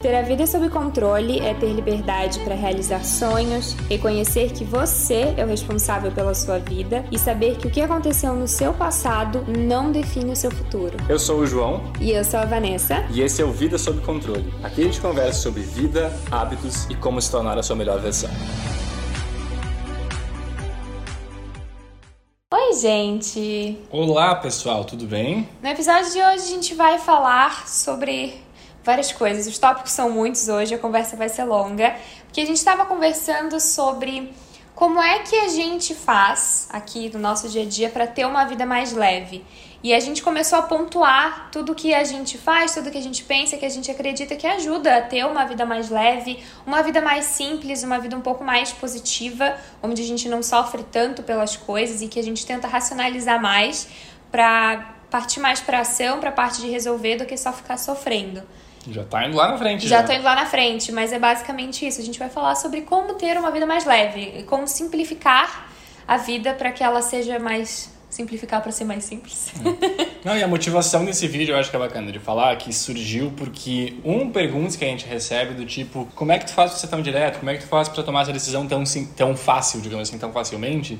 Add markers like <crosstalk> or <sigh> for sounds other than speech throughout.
Ter a vida sob controle é ter liberdade para realizar sonhos, reconhecer que você é o responsável pela sua vida e saber que o que aconteceu no seu passado não define o seu futuro. Eu sou o João. E eu sou a Vanessa. E esse é o Vida Sob Controle. Aqui a gente conversa sobre vida, hábitos e como se tornar a sua melhor versão. Oi, gente! Olá, pessoal, tudo bem? No episódio de hoje a gente vai falar sobre várias coisas. Os tópicos são muitos hoje, a conversa vai ser longa, porque a gente estava conversando sobre como é que a gente faz aqui no nosso dia a dia para ter uma vida mais leve. E a gente começou a pontuar tudo que a gente faz, tudo que a gente pensa, que a gente acredita que ajuda a ter uma vida mais leve, uma vida mais simples, uma vida um pouco mais positiva, onde a gente não sofre tanto pelas coisas e que a gente tenta racionalizar mais para partir mais para ação, para a parte de resolver do que só ficar sofrendo. Já tá indo lá na frente. Já, já tô indo lá na frente, mas é basicamente isso. A gente vai falar sobre como ter uma vida mais leve, como simplificar a vida para que ela seja mais simplificar para ser mais simples. Não, e a motivação desse vídeo eu acho que é bacana de falar que surgiu porque um perguntas que a gente recebe do tipo, como é que tu faz para ser tão direto? Como é que tu faz para tomar essa decisão tão tão fácil, digamos assim, tão facilmente?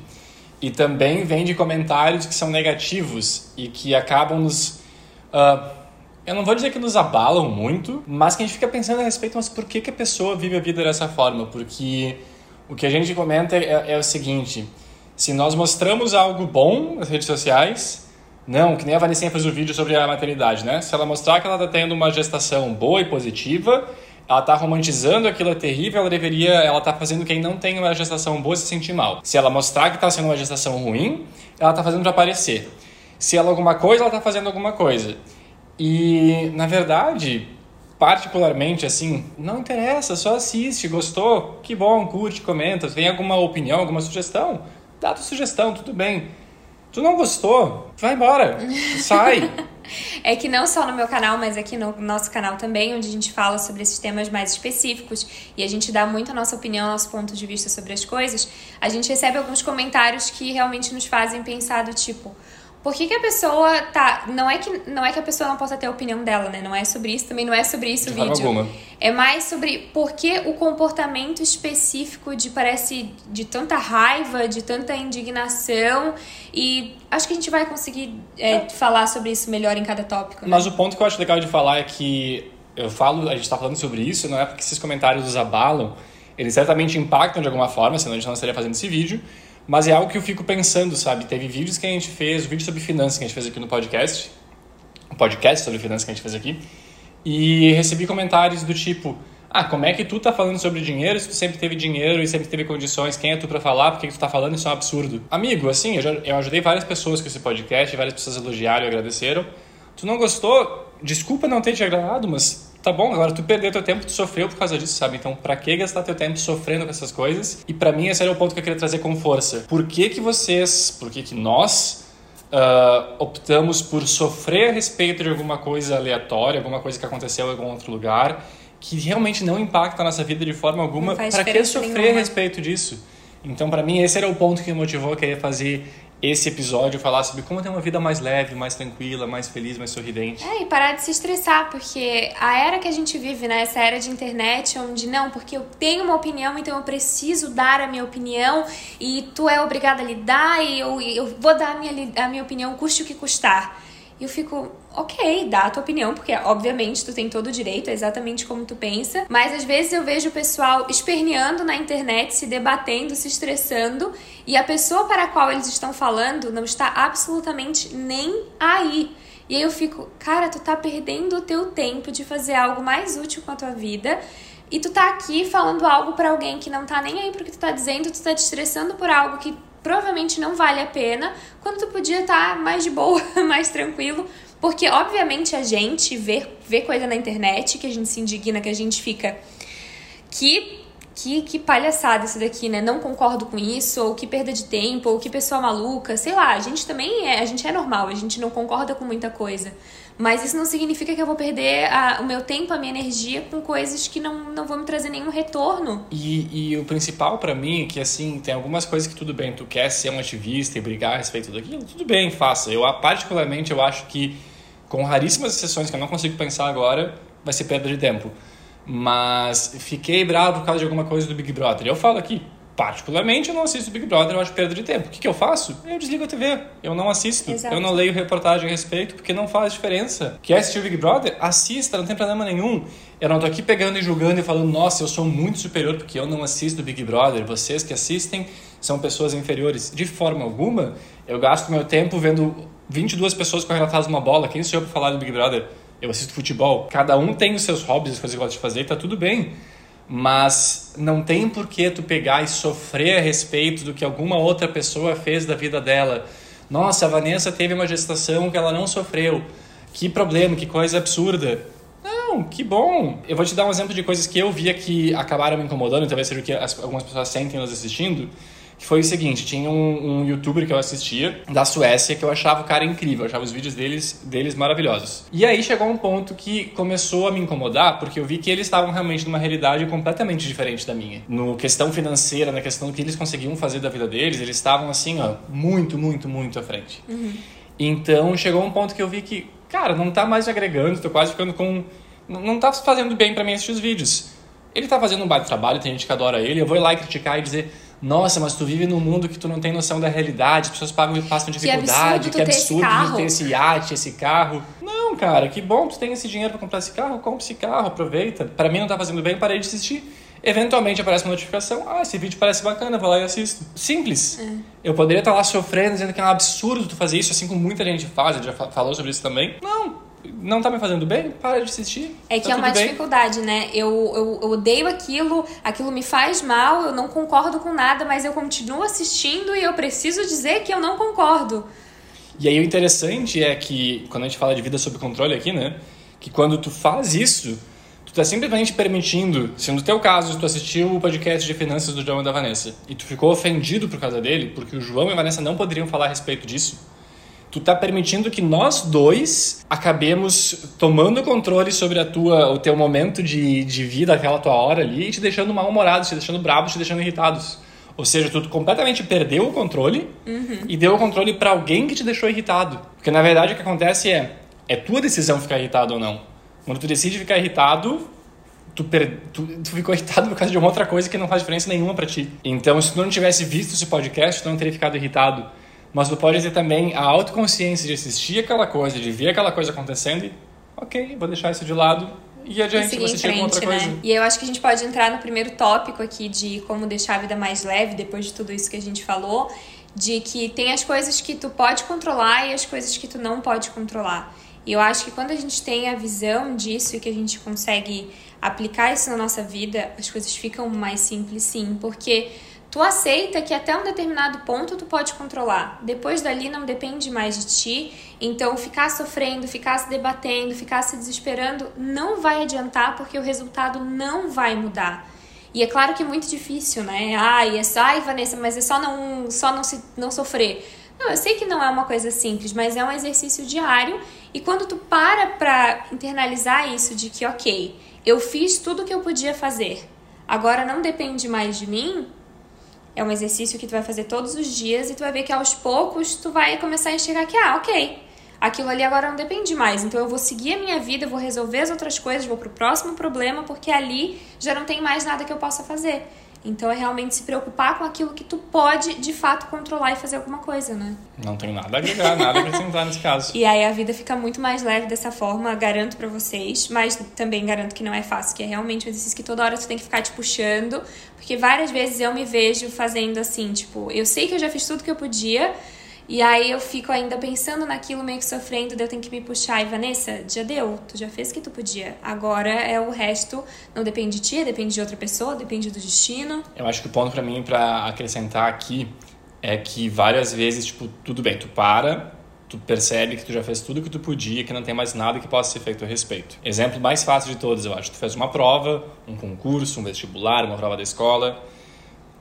E também vem de comentários que são negativos e que acabam nos uh, eu não vou dizer que nos abalam muito, mas que a gente fica pensando a respeito, mas por que, que a pessoa vive a vida dessa forma? Porque o que a gente comenta é, é o seguinte: se nós mostramos algo bom nas redes sociais, não, que nem a Vanessa fez o um vídeo sobre a maternidade, né? Se ela mostrar que ela está tendo uma gestação boa e positiva, ela está romantizando aquilo é terrível, ela deveria, ela está fazendo quem não tem uma gestação boa se sentir mal. Se ela mostrar que está sendo uma gestação ruim, ela está fazendo para aparecer. Se ela alguma coisa, ela está fazendo alguma coisa. E, na verdade, particularmente, assim, não interessa, só assiste, gostou, que bom, curte, comenta, tem alguma opinião, alguma sugestão, dá tua sugestão, tudo bem. Tu não gostou, vai embora, sai. <laughs> É que não só no meu canal, mas aqui no nosso canal também, onde a gente fala sobre esses temas mais específicos e a gente dá muito a nossa opinião, nosso ponto de vista sobre as coisas, a gente recebe alguns comentários que realmente nos fazem pensar do tipo, por que, que, a pessoa tá. Não é, que, não é que a pessoa não possa ter a opinião dela, né? Não é sobre isso, também não é sobre isso de o vídeo. Alguma. É mais sobre por que o comportamento específico de parece de tanta raiva, de tanta indignação. E acho que a gente vai conseguir é, é. falar sobre isso melhor em cada tópico. Né? Mas o ponto que eu acho legal de falar é que eu falo, a gente está falando sobre isso, não é porque esses comentários os abalam, eles certamente impactam de alguma forma, senão a gente não estaria fazendo esse vídeo. Mas é algo que eu fico pensando, sabe? Teve vídeos que a gente fez, vídeo sobre finanças que a gente fez aqui no podcast, um podcast sobre finanças que a gente fez aqui, e recebi comentários do tipo: Ah, como é que tu tá falando sobre dinheiro se tu sempre teve dinheiro e sempre teve condições? Quem é tu para falar? Por que, que tu tá falando? Isso é um absurdo. Amigo, assim, eu, já, eu ajudei várias pessoas com esse podcast, várias pessoas elogiaram e agradeceram. Tu não gostou? Desculpa não ter te agradado, mas tá bom, agora tu perdeu teu tempo, tu sofreu por causa disso, sabe? Então, para que gastar teu tempo sofrendo com essas coisas? E para mim esse era o ponto que eu queria trazer com força. Por que que vocês, por que que nós uh, optamos por sofrer a respeito de alguma coisa aleatória, alguma coisa que aconteceu em algum outro lugar, que realmente não impacta a nossa vida de forma alguma? Para que sofrer nenhuma. a respeito disso? Então, para mim, esse era o ponto que me motivou a querer fazer esse episódio falar sobre como ter uma vida mais leve, mais tranquila, mais feliz, mais sorridente. É, e parar de se estressar, porque a era que a gente vive, né, essa era de internet, onde não, porque eu tenho uma opinião, então eu preciso dar a minha opinião e tu é obrigado a lidar e eu, eu vou dar a minha, a minha opinião, custe o que custar. E eu fico, ok, dá a tua opinião, porque obviamente tu tem todo o direito, é exatamente como tu pensa. Mas às vezes eu vejo o pessoal esperneando na internet, se debatendo, se estressando, e a pessoa para a qual eles estão falando não está absolutamente nem aí. E aí eu fico, cara, tu tá perdendo o teu tempo de fazer algo mais útil com a tua vida. E tu tá aqui falando algo para alguém que não tá nem aí pro que tu tá dizendo, tu tá te estressando por algo que provavelmente não vale a pena, quando tu podia estar tá mais de boa, <laughs> mais tranquilo. Porque, obviamente, a gente vê, vê coisa na internet que a gente se indigna, que a gente fica. Que, que, que palhaçada isso daqui, né? Não concordo com isso, ou que perda de tempo, ou que pessoa maluca, sei lá. A gente também é, a gente é normal, a gente não concorda com muita coisa. Mas isso não significa que eu vou perder a, o meu tempo, a minha energia com coisas que não, não vão me trazer nenhum retorno. E, e o principal para mim é que, assim, tem algumas coisas que tudo bem, tu quer ser um ativista e brigar a respeito daquilo, tudo bem, faça. Eu, particularmente, eu acho que, com raríssimas exceções que eu não consigo pensar agora, vai ser perda de tempo. Mas fiquei bravo por causa de alguma coisa do Big Brother. Eu falo aqui, particularmente, eu não assisto Big Brother, eu acho perda de tempo. O que, que eu faço? Eu desligo a TV. Eu não assisto. Exato. Eu não leio reportagem a respeito, porque não faz diferença. Quer assistir o Big Brother? Assista, não tem problema nenhum. Eu não tô aqui pegando e julgando e falando, nossa, eu sou muito superior porque eu não assisto Big Brother. Vocês que assistem são pessoas inferiores. De forma alguma, eu gasto meu tempo vendo 22 pessoas correndo atrás de uma bola. Quem sou eu para falar do Big Brother? Eu assisto futebol. Cada um tem os seus hobbies, as coisas que gosta de fazer, e tá tudo bem. Mas não tem por que tu pegar e sofrer a respeito do que alguma outra pessoa fez da vida dela. Nossa, a Vanessa teve uma gestação que ela não sofreu. Que problema, que coisa absurda. Não, que bom. Eu vou te dar um exemplo de coisas que eu via que acabaram me incomodando, talvez seja o que as, algumas pessoas sentem nos assistindo que foi o seguinte, tinha um, um, youtuber que eu assistia, da Suécia, que eu achava o cara incrível, eu achava os vídeos deles, deles maravilhosos. E aí chegou um ponto que começou a me incomodar, porque eu vi que eles estavam realmente numa realidade completamente diferente da minha. No questão financeira, na questão do que eles conseguiam fazer da vida deles, eles estavam assim, ó, muito, muito, muito à frente. Uhum. Então chegou um ponto que eu vi que, cara, não tá mais agregando, tô quase ficando com... Não tá fazendo bem para mim assistir os vídeos. Ele tá fazendo um baita trabalho, tem gente que adora ele, eu vou ir lá e criticar e dizer nossa, mas tu vive num mundo que tu não tem noção da realidade, as pessoas pagam, passam dificuldade, que absurdo, que absurdo tu ter esse iate, esse carro. Não, cara, que bom tu tem esse dinheiro para comprar esse carro, compra esse carro, aproveita. Para mim não tá fazendo bem, parei de assistir. Eventualmente aparece uma notificação, ah, esse vídeo parece bacana, vou lá e assisto. Simples. É. Eu poderia estar lá sofrendo, dizendo que é um absurdo tu fazer isso, assim como muita gente faz, a gente já falou sobre isso também. Não, não tá me fazendo bem, para de assistir. É que tá é uma bem. dificuldade, né? Eu, eu, eu, odeio aquilo, aquilo me faz mal, eu não concordo com nada, mas eu continuo assistindo e eu preciso dizer que eu não concordo. E aí o interessante é que, quando a gente fala de vida sob controle aqui, né? Que quando tu faz isso, tu tá simplesmente permitindo, se no teu caso tu assistiu o podcast de finanças do João e da Vanessa e tu ficou ofendido por causa dele, porque o João e a Vanessa não poderiam falar a respeito disso, tu tá permitindo que nós dois acabemos tomando controle sobre a tua, o teu momento de, de vida, aquela tua hora ali, e te deixando mal-humorado, te deixando bravo, te deixando irritados. Ou seja, tu completamente perdeu o controle uhum. e deu o controle para alguém que te deixou irritado. Porque na verdade o que acontece é, é tua decisão ficar irritado ou não. Quando tu decide ficar irritado, tu, per... tu, tu, ficou irritado por causa de uma outra coisa que não faz diferença nenhuma para ti. Então, se tu não tivesse visto esse podcast, tu não teria ficado irritado. Mas tu pode ter também a autoconsciência de assistir aquela coisa, de ver aquela coisa acontecendo e, ok, vou deixar isso de lado e adiante, e assistir alguma outra né? coisa. E eu acho que a gente pode entrar no primeiro tópico aqui de como deixar a vida mais leve depois de tudo isso que a gente falou, de que tem as coisas que tu pode controlar e as coisas que tu não pode controlar. E eu acho que quando a gente tem a visão disso e que a gente consegue aplicar isso na nossa vida, as coisas ficam mais simples sim, porque Tu aceita que até um determinado ponto tu pode controlar. Depois dali não depende mais de ti. Então ficar sofrendo, ficar se debatendo, ficar se desesperando não vai adiantar porque o resultado não vai mudar. E é claro que é muito difícil, né? Ai, é só, ai, Vanessa, mas é só não, só não, se, não sofrer. Não, eu sei que não é uma coisa simples, mas é um exercício diário. E quando tu para pra internalizar isso de que, ok, eu fiz tudo o que eu podia fazer, agora não depende mais de mim, é um exercício que tu vai fazer todos os dias e tu vai ver que aos poucos tu vai começar a enxergar que, ah, ok, aquilo ali agora não depende mais. Então eu vou seguir a minha vida, vou resolver as outras coisas, vou pro próximo problema, porque ali já não tem mais nada que eu possa fazer. Então é realmente se preocupar com aquilo que tu pode de fato controlar e fazer alguma coisa, né? Não tem nada a agregar, nada a acrescentar nesse caso. <laughs> E aí a vida fica muito mais leve dessa forma, garanto para vocês, mas também garanto que não é fácil, que é realmente um exercício que toda hora tu tem que ficar te puxando, porque várias vezes eu me vejo fazendo assim, tipo, eu sei que eu já fiz tudo que eu podia, e aí eu fico ainda pensando naquilo, meio que sofrendo, daí eu tenho que me puxar. E Vanessa, já deu, tu já fez o que tu podia. Agora é o resto, não depende de ti, depende de outra pessoa, depende do destino. Eu acho que o ponto para mim, para acrescentar aqui, é que várias vezes, tipo, tudo bem, tu para, tu percebe que tu já fez tudo que tu podia, que não tem mais nada que possa ser feito a respeito. Exemplo mais fácil de todos, eu acho. Tu fez uma prova, um concurso, um vestibular, uma prova da escola.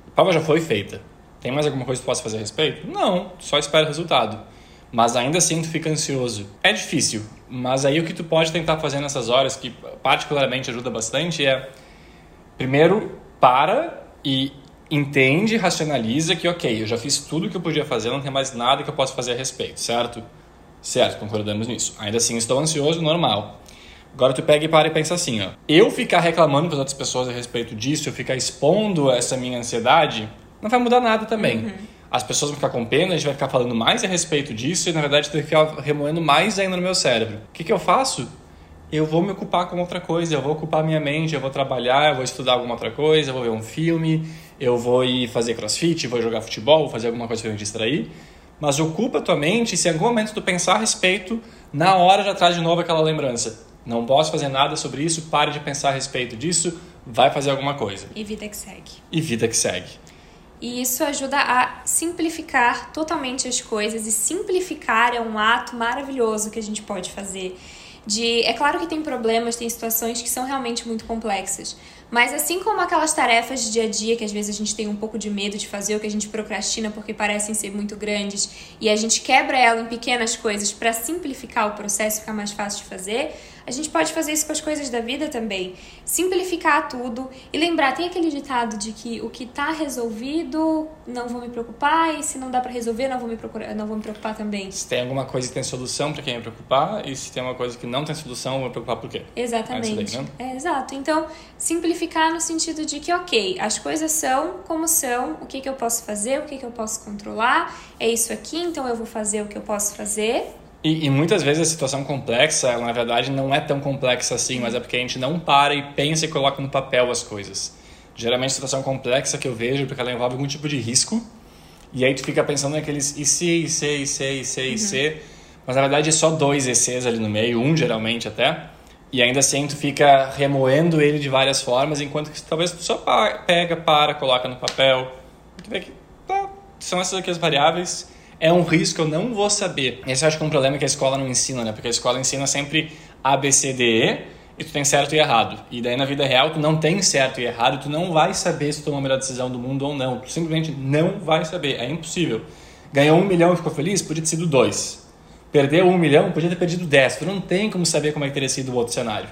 A prova já foi feita tem mais alguma coisa que possa fazer a respeito? Não, só espera o resultado. Mas ainda assim tu fica ansioso. É difícil, mas aí o que tu pode tentar fazer nessas horas, que particularmente ajuda bastante, é primeiro para e entende, racionaliza que ok, eu já fiz tudo que eu podia fazer, não tem mais nada que eu possa fazer a respeito, certo? Certo, concordamos nisso. Ainda assim estou ansioso, normal. Agora tu pega e para e pensa assim, ó. Eu ficar reclamando com as outras pessoas a respeito disso, eu ficar expondo essa minha ansiedade, não vai mudar nada também. Uhum. As pessoas vão ficar com pena, a gente vai ficar falando mais a respeito disso e na verdade vai ficar remoendo mais ainda no meu cérebro. O que, que eu faço? Eu vou me ocupar com outra coisa, eu vou ocupar minha mente, eu vou trabalhar, eu vou estudar alguma outra coisa, eu vou ver um filme, eu vou ir fazer crossfit, vou jogar futebol, vou fazer alguma coisa para me distrair. Mas ocupa a tua mente e se em algum momento tu pensar a respeito, na hora já traz de novo aquela lembrança não posso fazer nada sobre isso, pare de pensar a respeito disso, vai fazer alguma coisa. E vida que segue. E vida que segue. E isso ajuda a simplificar totalmente as coisas e simplificar é um ato maravilhoso que a gente pode fazer. De, é claro que tem problemas, tem situações que são realmente muito complexas, mas assim como aquelas tarefas de dia a dia que às vezes a gente tem um pouco de medo de fazer, ou que a gente procrastina porque parecem ser muito grandes, e a gente quebra ela em pequenas coisas para simplificar o processo, ficar mais fácil de fazer, a gente pode fazer isso com as coisas da vida também. Simplificar tudo e lembrar, tem aquele ditado de que o que está resolvido, não vou me preocupar, e se não dá para resolver, não vou me procurar, não vou me preocupar também. Se tem alguma coisa que tem solução para quem me preocupar, e se tem uma coisa que não tem solução, eu vou me preocupar por quê? Exatamente. É, daí, né? é exato. Então, simplificar no sentido de que, OK, as coisas são como são, o que que eu posso fazer, o que que eu posso controlar, é isso aqui, então eu vou fazer o que eu posso fazer e, e, muitas vezes a situação complexa, ela, na verdade, não é tão complexa assim, mas é porque a gente não para e pensa e coloca no papel as coisas. Geralmente, a situação complexa que eu vejo é porque ela envolve algum tipo de risco, e aí tu fica pensando naqueles IC, IC, IC, IC, IC, uhum. mas na verdade é só dois ICs ali no meio, um geralmente até, e ainda assim tu fica remoendo ele de várias formas, enquanto que talvez tu só pega, para, coloca no papel, tu vê que tá, são essas aqui as variáveis é um risco, eu não vou saber. Esse eu acho que é um problema que a escola não ensina, né? Porque a escola ensina sempre A, B, C, D, E e tu tem certo e errado. E daí na vida real tu não tem certo e errado, tu não vai saber se tomou a melhor decisão do mundo ou não. Tu simplesmente não vai saber, é impossível. Ganhou um milhão e ficou feliz? Podia ter sido dois. Perdeu um milhão? Podia ter perdido dez. Tu não tem como saber como é que teria sido o outro cenário.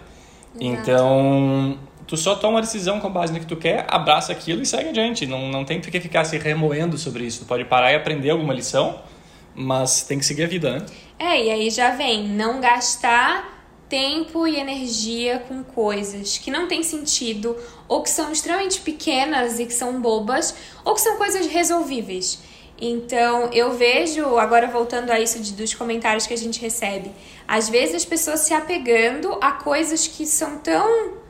Exato. Então, tu só toma uma decisão com base no que tu quer, abraça aquilo e segue adiante. Não, não tem que ficar se remoendo sobre isso. Tu pode parar e aprender alguma lição, mas tem que seguir a vida, né? É, e aí já vem não gastar tempo e energia com coisas que não têm sentido, ou que são extremamente pequenas e que são bobas, ou que são coisas resolvíveis. Então, eu vejo, agora voltando a isso de, dos comentários que a gente recebe, às vezes as pessoas se apegando a coisas que são tão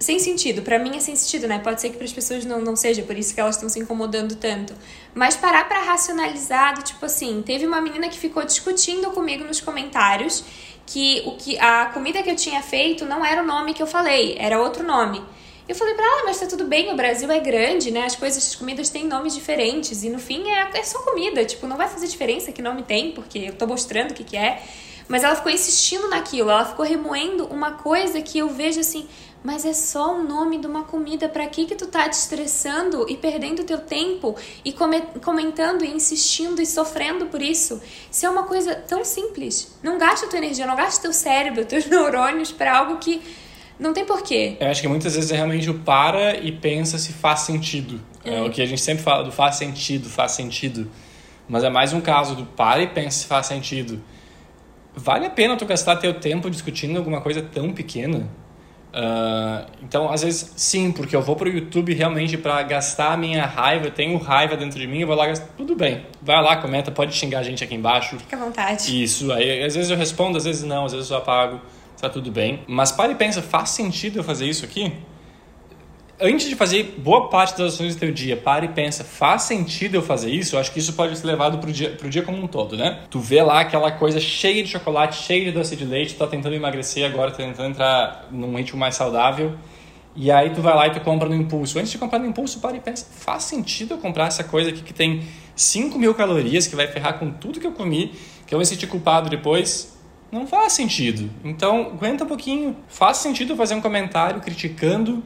sem sentido. Para mim é sem sentido, né? Pode ser que para as pessoas não, não seja, por isso que elas estão se incomodando tanto. Mas parar para racionalizar, do, tipo assim, teve uma menina que ficou discutindo comigo nos comentários que o que a comida que eu tinha feito não era o nome que eu falei, era outro nome. Eu falei pra ela, ah, mas tá tudo bem, o Brasil é grande, né? As coisas, as comidas têm nomes diferentes. E no fim é, é só comida. Tipo, não vai fazer diferença que nome tem, porque eu tô mostrando o que, que é. Mas ela ficou insistindo naquilo, ela ficou remoendo uma coisa que eu vejo assim, mas é só o nome de uma comida. Para que que tu tá te estressando e perdendo teu tempo e comentando e insistindo e sofrendo por isso? Se é uma coisa tão simples, não gasta tua energia, não gasta teu cérebro, <laughs> teus neurônios para algo que não tem porquê. Eu acho que muitas vezes é realmente o para e pensa se faz sentido. É. é o que a gente sempre fala do faz sentido, faz sentido. Mas é mais um caso do para e pensa se faz sentido. Vale a pena tu gastar teu tempo discutindo alguma coisa tão pequena? Uh, então, às vezes, sim, porque eu vou pro YouTube realmente para gastar a minha raiva, eu tenho raiva dentro de mim, eu vou lá gastar. Tudo bem, vai lá, comenta, pode xingar a gente aqui embaixo. Fica à vontade. Isso, aí às vezes eu respondo, às vezes não, às vezes eu apago, tá tudo bem. Mas para e pensa, faz sentido eu fazer isso aqui? Antes de fazer boa parte das ações do teu dia, para e pensa, faz sentido eu fazer isso? Eu acho que isso pode ser levado pro dia, pro dia como um todo, né? Tu vê lá aquela coisa cheia de chocolate, cheia de doce de leite, tá tentando emagrecer agora, tá tentando entrar num ritmo mais saudável, e aí tu vai lá e tu compra no impulso. Antes de comprar no impulso, para e pensa, faz sentido eu comprar essa coisa aqui que tem 5 mil calorias, que vai ferrar com tudo que eu comi, que eu vou me sentir culpado depois? Não faz sentido. Então, aguenta um pouquinho. Faz sentido fazer um comentário criticando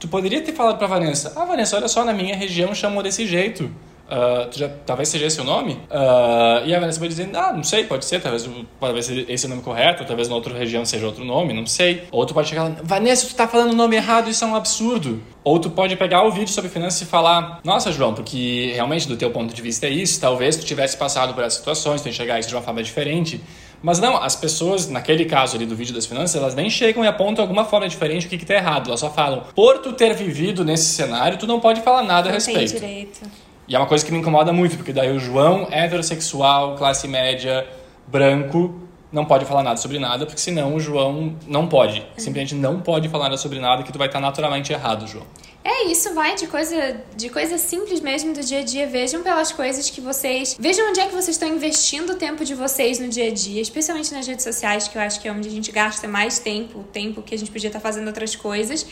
Tu poderia ter falado para Vanessa, ah, Vanessa, olha só, na minha região chamam desse jeito. Uh, já, talvez seja esse o nome? Uh, e a Vanessa pode dizer, ah, não sei, pode ser, talvez, talvez esse é o nome correto, talvez na outra região seja outro nome, não sei. Ou tu pode chegar lá, Vanessa, tu tá falando o nome errado, isso é um absurdo. Ou tu pode pegar o vídeo sobre finanças e falar, nossa, João, porque realmente do teu ponto de vista é isso, talvez tu tivesse passado por essas situações, tu enxergar isso de uma forma diferente, Mas não, as pessoas, naquele caso ali do vídeo das finanças, elas nem chegam e apontam alguma forma diferente o que, que tá errado. Elas só falam, por tu ter vivido nesse cenário, tu não pode falar nada a Não respeito. tem direito. E é uma coisa que me incomoda muito, porque daí o João, heterossexual, classe média, branco, não pode falar nada sobre nada, porque senão o João não pode. Simplesmente não pode falar nada sobre nada, que tu vai estar naturalmente errado, João. É, isso vai de coisa, de coisa simples mesmo do dia a dia. Vejam pelas coisas que vocês. Vejam onde é que vocês estão investindo o tempo de vocês no dia a dia, especialmente nas redes sociais, que eu acho que é onde a gente gasta mais tempo, o tempo que a gente podia estar fazendo outras coisas.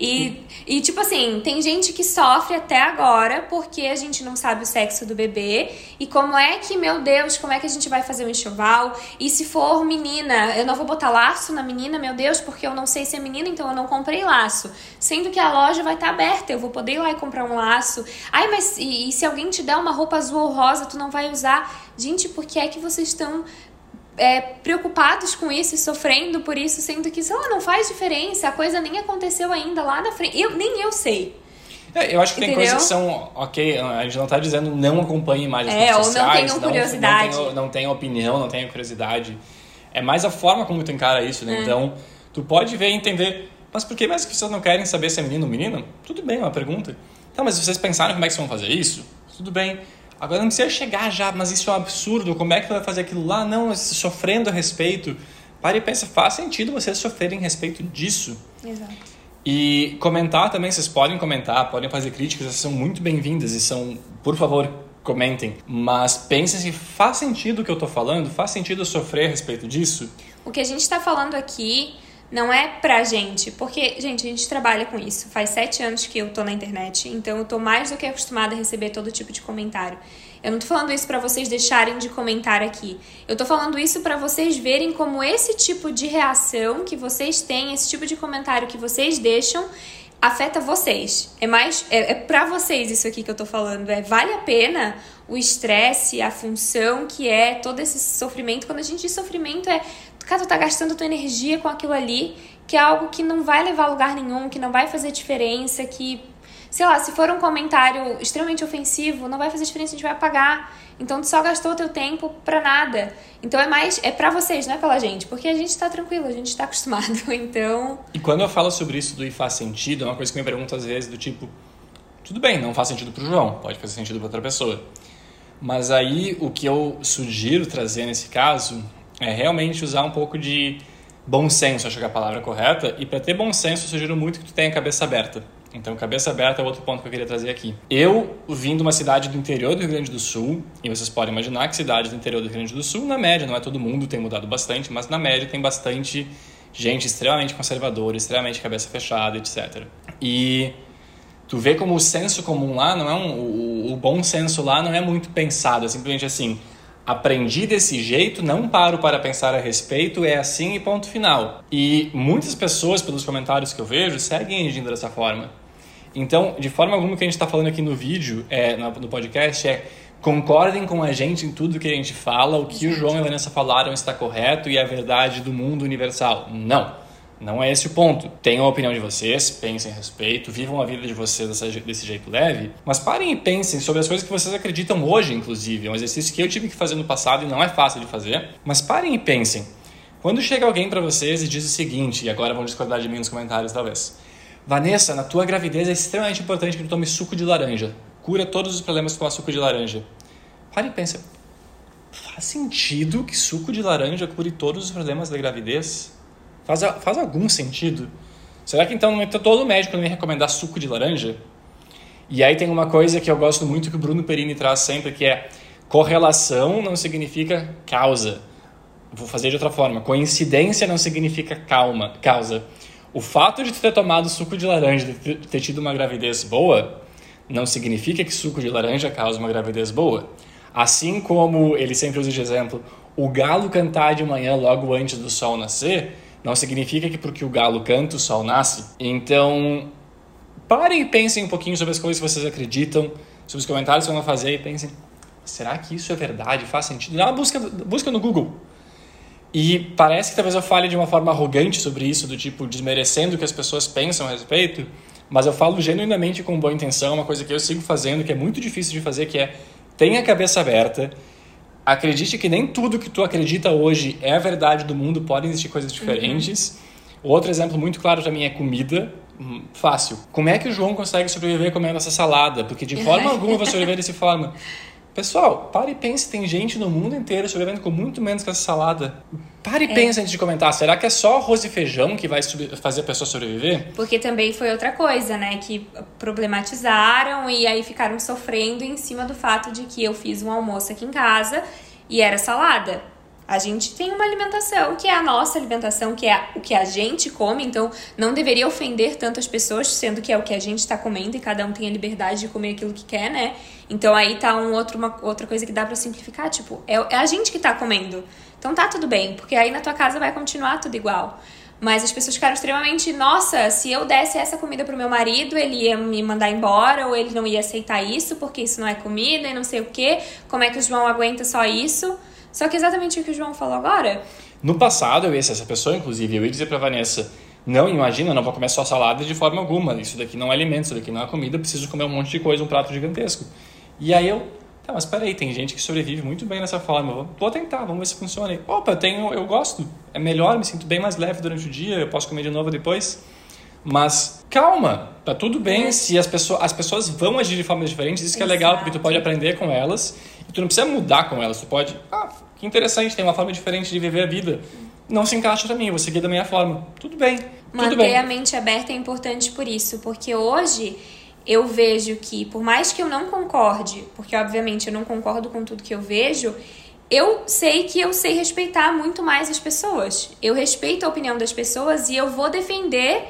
E, e, tipo assim, tem gente que sofre até agora porque a gente não sabe o sexo do bebê. E como é que, meu Deus, como é que a gente vai fazer um enxoval? E se for menina, eu não vou botar laço na menina, meu Deus, porque eu não sei se é menina, então eu não comprei laço. Sendo que a loja vai estar aberta, eu vou poder ir lá e comprar um laço. Ai, mas e, e se alguém te der uma roupa azul ou rosa, tu não vai usar? Gente, por que é que vocês estão é, preocupados com isso e sofrendo por isso, sendo que, sei lá, não faz diferença, a coisa nem aconteceu ainda lá na frente. Eu, nem eu sei. É, eu acho que tem Entendeu? coisas que são, ok, a gente não tá dizendo não acompanhe mais as É, redes ou não sociais, tenham curiosidade. Não não tenha opinião, não tenha curiosidade. É mais a forma como tu encara isso, É. né? Então, tu pode ver e entender, mas por que mais que vocês não querem saber se é menino ou menina? Tudo bem, é uma pergunta. Tá, mas vocês pensaram como é que vocês vão fazer isso? Tudo bem. Agora não precisa chegar já, mas isso é um absurdo, como é que tu vai fazer aquilo lá? Não, sofrendo a respeito. Pare e pensa, faz sentido vocês sofrerem respeito disso. Exato. E comentar também, vocês podem comentar, podem fazer críticas, essas são muito bem-vindas e são, por favor, comentem. Mas pensem se faz sentido o que eu tô falando, faz sentido eu sofrer a respeito disso? O que a gente tá falando aqui não é pra gente, porque, gente, a gente trabalha com isso. Faz sete anos que eu tô na internet, então eu tô mais do que acostumada a receber todo tipo de comentário. Eu não tô falando isso pra vocês deixarem de comentar aqui. Eu tô falando isso pra vocês verem como esse tipo de reação que vocês têm, esse tipo de comentário que vocês deixam, afeta vocês. É mais é, é para vocês isso aqui que eu tô falando. É vale a pena o estresse, a função que é todo esse sofrimento. Quando a gente diz sofrimento é, cara, tu tá gastando tua energia com aquilo ali, que é algo que não vai levar a lugar nenhum, que não vai fazer diferença, que sei lá, se for um comentário extremamente ofensivo, não vai fazer diferença, a gente vai apagar. Então tu só gastou o teu tempo pra nada. Então é mais é pra vocês, não é pela gente, porque a gente tá tranquilo, a gente tá acostumado. <laughs> Então, E quando eu falo sobre isso do e faz sentido, é uma coisa que me perguntam às vezes do tipo, tudo bem, não faz sentido pro João, pode fazer sentido pra outra pessoa. Mas aí o que eu sugiro trazer nesse caso é realmente usar um pouco de bom senso, acho que é a palavra correta, e para ter bom senso eu sugiro muito que tu tenha a cabeça aberta. Então, cabeça aberta é outro ponto que eu queria trazer aqui. Eu vim de uma cidade do interior do Rio Grande do Sul, e vocês podem imaginar que cidades do interior do Rio Grande do Sul, na média, não é todo mundo, tem mudado bastante, mas na média tem bastante gente extremamente conservadora, extremamente cabeça fechada, etc. E tu vê como o senso comum lá não é um, o, o bom senso lá não é muito pensado, é simplesmente assim, aprendi desse jeito, não paro para pensar a respeito, é assim e ponto final. E muitas pessoas, pelos comentários que eu vejo, seguem agindo dessa forma. Então, de forma alguma, o que a gente está falando aqui no vídeo, é, no, podcast, é concordem com a gente em tudo que a gente fala, o que o João e a Vanessa falaram está correto e é a verdade do mundo universal. Não. Não é esse o ponto. Tenham a opinião de vocês, pensem a respeito, vivam a vida de vocês desse, jeito leve, mas parem e pensem sobre as coisas que vocês acreditam hoje, inclusive. É um exercício que eu tive que fazer no passado e não é fácil de fazer, mas parem e pensem. Quando chega alguém para vocês e diz o seguinte, e agora vão discordar de mim nos comentários talvez. Vanessa, na tua gravidez é extremamente importante que tu tome suco de laranja. Cura todos os problemas com suco de laranja. Pare e pensa. Faz sentido que suco de laranja cure todos os problemas da gravidez? Faz, faz algum sentido? Será que então todo médico ia recomendar suco de laranja? E aí tem uma coisa que eu gosto muito que o Bruno Perini traz sempre, que é correlação não significa causa. Vou fazer de outra forma. Coincidência não significa calma, causa. O fato de tu ter tomado suco de laranja, de ter tido uma gravidez boa, não significa que suco de laranja causa uma gravidez boa. Assim como ele sempre usa de exemplo, o galo cantar de manhã logo antes do sol nascer, não significa que porque o galo canta o sol nasce. Então, parem e pensem um pouquinho sobre as coisas que vocês acreditam, sobre os comentários que vão fazer e pensem, será que isso é verdade? Faz sentido? Dá uma busca, busca no Google. E parece que talvez eu fale de uma forma arrogante sobre isso, do tipo desmerecendo o que as pessoas pensam a respeito, mas eu falo genuinamente com boa intenção, uma coisa que eu sigo fazendo, que é muito difícil de fazer, que é tenha a cabeça aberta, acredite que nem tudo que tu acredita hoje é a verdade do mundo, podem existir coisas diferentes. Uhum. Outro exemplo muito claro para mim é comida. Hum, fácil. Como é que o João consegue sobreviver comendo essa salada? Porque de forma <laughs> alguma vai sobreviver dessa forma. Pessoal, pare e pense, tem gente no mundo inteiro sobrevivendo com muito menos que essa salada. Pare e é. pense antes de comentar, será que é só arroz e feijão que vai fazer a pessoa sobreviver? Porque também foi outra coisa, né, que problematizaram e aí ficaram sofrendo em cima do fato de que eu fiz um almoço aqui em casa e era salada. A gente tem uma alimentação que é a nossa alimentação, que é o que a gente come, então não deveria ofender tanto as pessoas, sendo que é o que a gente está comendo e cada um tem a liberdade de comer aquilo que quer, né? Então aí tá um outro, uma outra coisa que dá para simplificar, tipo, é, é a gente que tá comendo. Então tá tudo bem, porque aí na tua casa vai continuar tudo igual. Mas as pessoas ficaram extremamente, nossa, se eu desse essa comida pro meu marido, ele ia me mandar embora, ou ele não ia aceitar isso, porque isso não é comida e não sei o quê. Como é que o João aguenta só isso? Só que exatamente o que o João falou agora. No passado, eu ia ser essa pessoa, inclusive, eu ia dizer pra Vanessa, não, imagina, não vou comer só salada de forma alguma. Isso daqui não é alimento, isso daqui não é comida, preciso comer um monte de coisa, um prato gigantesco. E aí eu, tá, mas peraí, tem gente que sobrevive muito bem nessa forma. Vou tentar, vamos ver se funciona. Opa, eu tenho, eu gosto. É melhor, me sinto bem mais leve durante o dia, eu posso comer de novo depois. Mas calma, tá tudo bem é. se as pessoas, as pessoas vão agir de formas diferentes, isso que é legal, porque tu pode aprender com elas e tu não precisa mudar com elas, tu pode, ah, que interessante, tem uma forma diferente de viver a vida. Não se encaixa pra mim, eu vou seguir da minha forma. Tudo bem. Manter tudo bem. a mente aberta é importante por isso, porque hoje eu vejo que, por mais que eu não concorde, porque obviamente eu não concordo com tudo que eu vejo, eu sei que eu sei respeitar muito mais as pessoas. Eu respeito a opinião das pessoas e eu vou defender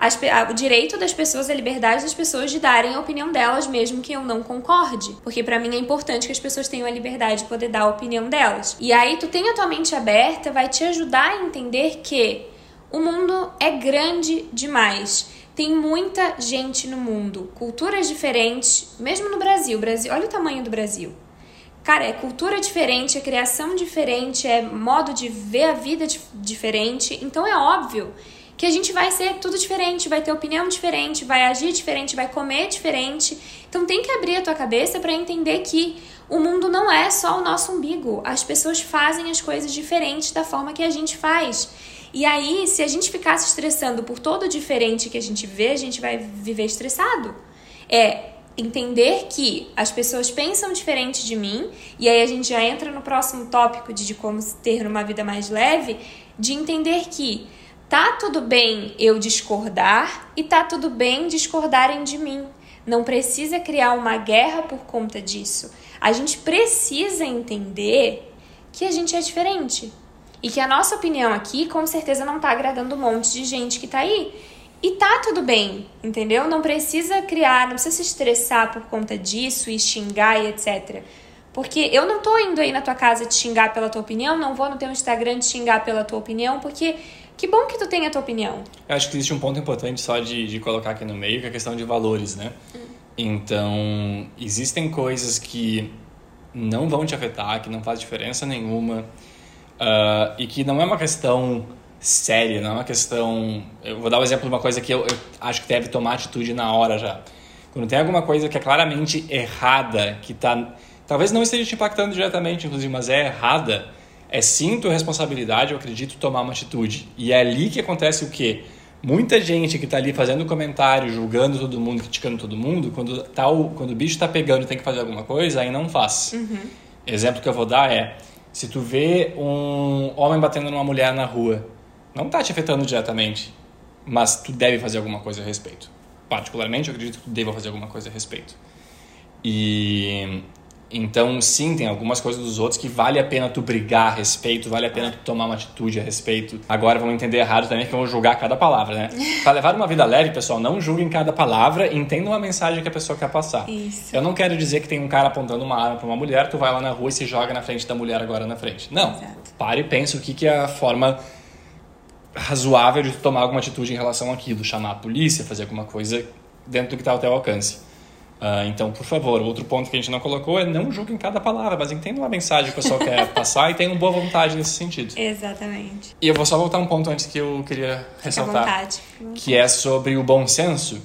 as, o direito das pessoas, a liberdade das pessoas de darem a opinião delas, mesmo que eu não concorde. Porque para mim é importante que as pessoas tenham a liberdade de poder dar a opinião delas. E aí tu tem a tua mente aberta, vai te ajudar a entender que o mundo é grande demais tem muita gente no mundo, culturas diferentes, mesmo no Brasil. Brasil, olha o tamanho do Brasil. Cara, é cultura diferente, é criação diferente, é modo de ver a vida diferente. Então é óbvio que a gente vai ser tudo diferente, vai ter opinião diferente, vai agir diferente, vai comer diferente. Então tem que abrir a tua cabeça para entender que o mundo não é só o nosso umbigo. As pessoas fazem as coisas diferentes da forma que a gente faz. E aí, se a gente ficar se estressando por todo diferente que a gente vê, a gente vai viver estressado. É entender que as pessoas pensam diferente de mim, e aí a gente já entra no próximo tópico de, de como ter uma vida mais leve, de entender que tá tudo bem eu discordar e tá tudo bem discordarem de mim. Não precisa criar uma guerra por conta disso. A gente precisa entender que a gente é diferente. E que a nossa opinião aqui com certeza não tá agradando um monte de gente que tá aí. E tá tudo bem, entendeu? Não precisa criar, não precisa se estressar por conta disso e xingar e etc. Porque eu não tô indo aí na tua casa te xingar pela tua opinião, não vou no teu Instagram te xingar pela tua opinião, porque que bom que tu tem a tua opinião. Eu acho que existe um ponto importante só de, de colocar aqui no meio, que é a questão de valores, né? Hum. Então, existem coisas que não vão te afetar, que não faz diferença nenhuma Uh, e que não é uma questão séria, não é uma questão. Eu vou dar o um exemplo de uma coisa que eu, eu, acho que deve tomar atitude na hora já. Quando tem alguma coisa que é claramente errada, que tá. Talvez não esteja te impactando diretamente, inclusive, mas é errada, é sim tua responsabilidade, eu acredito, tomar uma atitude. E é ali que acontece o quê? Muita gente que está ali fazendo comentário, julgando todo mundo, criticando todo mundo, quando, tá o, quando o bicho está pegando e tem que fazer alguma coisa, aí não faz. Uhum. Exemplo que eu vou dar é se tu vê um homem batendo numa mulher na rua, não está te afetando diretamente, mas tu deve fazer alguma coisa a respeito. Particularmente, eu acredito que tu deva fazer alguma coisa a respeito. E então, sim, tem algumas coisas dos outros que vale a pena tu brigar a respeito, vale a pena tu tomar uma atitude a respeito. Agora vamos entender errado também que vamos julgar cada palavra, né? <laughs> Para levar uma vida leve, pessoal, não julguem cada palavra, entendam a mensagem que a pessoa quer passar. Isso. Eu não quero dizer que tem um cara apontando uma arma para uma mulher, tu vai lá na rua e se joga na frente da mulher agora na frente. Não. Exato. Pare e pense o que, que é a forma razoável de tomar alguma atitude em relação àquilo, chamar a polícia, fazer alguma coisa dentro do que está ao teu alcance. Uh, então, por favor, outro ponto que a gente não colocou é não julguem cada palavra, mas entendam a mensagem que o pessoal quer <laughs> passar e tenham boa vontade nesse sentido. Exatamente. E eu vou só voltar um ponto antes que eu queria ressaltar, vontade. que é sobre o bom senso.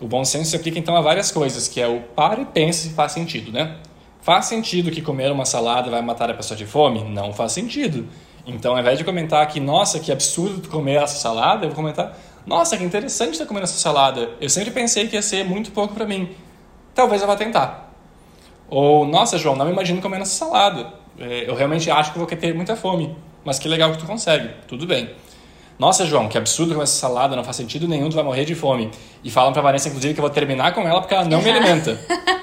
O bom senso se aplica então a várias coisas, que é o pare, pense e faz sentido, né? Faz sentido que comer uma salada vai matar a pessoa de fome? Não faz sentido. Então, ao invés de comentar que, nossa, que absurdo comer essa salada, eu vou comentar, nossa, que interessante estar comendo essa salada. Eu sempre pensei que ia ser muito pouco para mim. Talvez eu vá tentar. Ou, nossa, João, não me imagino comendo essa salada. É, eu realmente acho que vou ter muita fome. Mas que legal que tu consegue. Tudo bem. Nossa, João, que absurdo comer essa salada, não faz sentido nenhum, tu vai morrer de fome. E falam pra Vanessa, inclusive, que eu vou terminar com ela porque ela não me alimenta. <laughs>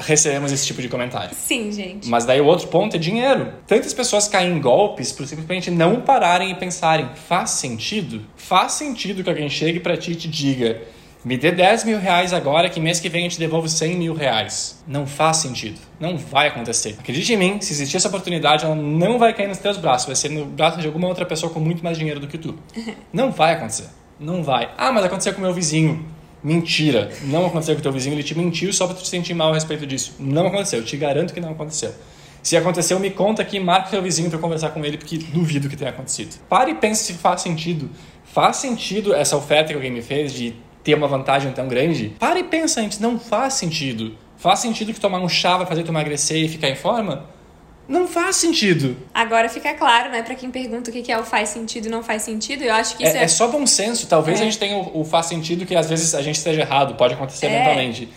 recebemos esse tipo de comentário. Sim, gente. Mas daí o outro ponto é dinheiro. Tantas pessoas caem em golpes por simplesmente não pararem e pensarem: faz sentido? Faz sentido que alguém chegue para ti e te diga: me dê 10 mil reais agora que mês que vem eu te devolvo 100 mil reais. Não faz sentido. Não vai acontecer. Acredite em mim, se existir essa oportunidade, ela não vai cair nos teus braços. Vai ser no braço de alguma outra pessoa com muito mais dinheiro do que tu. <laughs> Não vai acontecer. Não vai. Ah, mas aconteceu com o meu vizinho. Mentira. Não aconteceu com o teu vizinho, ele te mentiu só para tu te sentir mal a respeito disso. Não aconteceu, eu te garanto que não aconteceu. Se aconteceu, me conta aqui, marca teu vizinho para conversar com ele, porque duvido que tenha acontecido. Pare e pense se faz sentido. Faz sentido essa oferta que alguém me fez de ter uma vantagem tão grande? Pare e pensa antes, não faz sentido. Faz sentido que tomar um chá vai fazer tu emagrecer e ficar em forma? Não faz sentido. Agora fica claro, né, para quem pergunta o que é o faz sentido e não faz sentido, eu acho que isso é. É, é só bom senso. Talvez é. a gente tenha o, o, faz sentido que às vezes a gente esteja errado, pode acontecer é. eventualmente.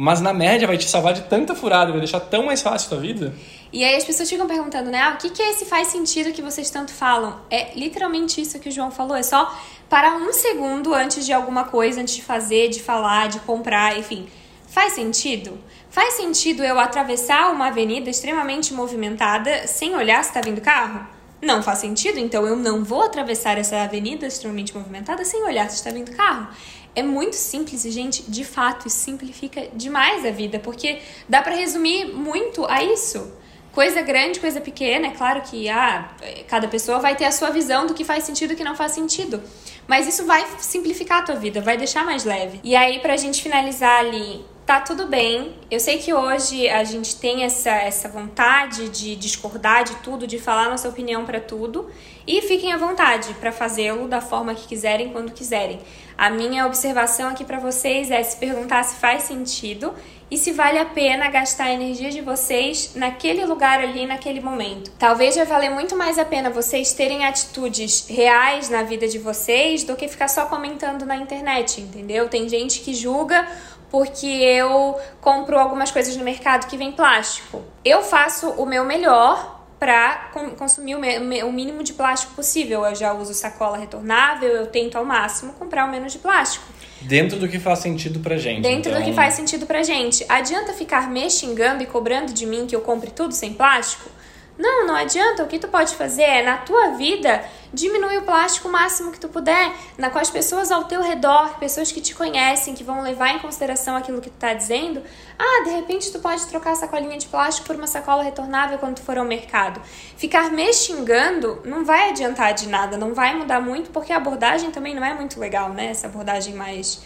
Mas na média vai te salvar de tanta furada, vai deixar tão mais fácil a tua vida. E aí as pessoas ficam perguntando, né? Ah, o que, que é esse faz sentido que vocês tanto falam? É literalmente isso que o João falou. É só parar um segundo antes de alguma coisa, antes de fazer, de falar, de comprar, enfim. Faz sentido? Faz sentido eu atravessar uma avenida extremamente movimentada sem olhar se está vindo carro? Não faz sentido, então eu não vou atravessar essa avenida extremamente movimentada sem olhar se está vindo carro. É muito simples e, gente, de fato, isso simplifica demais a vida, porque dá para resumir muito a isso. Coisa grande, coisa pequena, é claro que ah, cada pessoa vai ter a sua visão do que faz sentido e que não faz sentido. Mas isso vai simplificar a tua vida, vai deixar mais leve. E aí, pra gente finalizar ali, tá tudo bem. Eu sei que hoje a gente tem essa, essa vontade de discordar de tudo, de falar nossa opinião para tudo. E fiquem à vontade para fazê-lo da forma que quiserem, quando quiserem. A minha observação aqui para vocês é se perguntar se faz sentido e se vale a pena gastar a energia de vocês naquele lugar ali, naquele momento. Talvez vai valer muito mais a pena vocês terem atitudes reais na vida de vocês do que ficar só comentando na internet, entendeu? Tem gente que julga porque eu compro algumas coisas no mercado que vem plástico. Eu faço o meu melhor para consumir o mínimo de plástico possível. Eu já uso sacola retornável, eu tento ao máximo comprar o menos de plástico. Dentro do que faz sentido pra gente. Dentro então... do que faz sentido pra gente. Adianta ficar me xingando e cobrando de mim que eu compre tudo sem plástico? Não, não adianta. O que tu pode fazer é, na tua vida, diminuir o plástico o máximo que tu puder, na, com as pessoas ao teu redor, pessoas que te conhecem, que vão levar em consideração aquilo que tu tá dizendo. Ah, de repente tu pode trocar a sacolinha de plástico por uma sacola retornável quando tu for ao mercado. Ficar me xingando não vai adiantar de nada, não vai mudar muito, porque a abordagem também não é muito legal, né? Essa abordagem mais.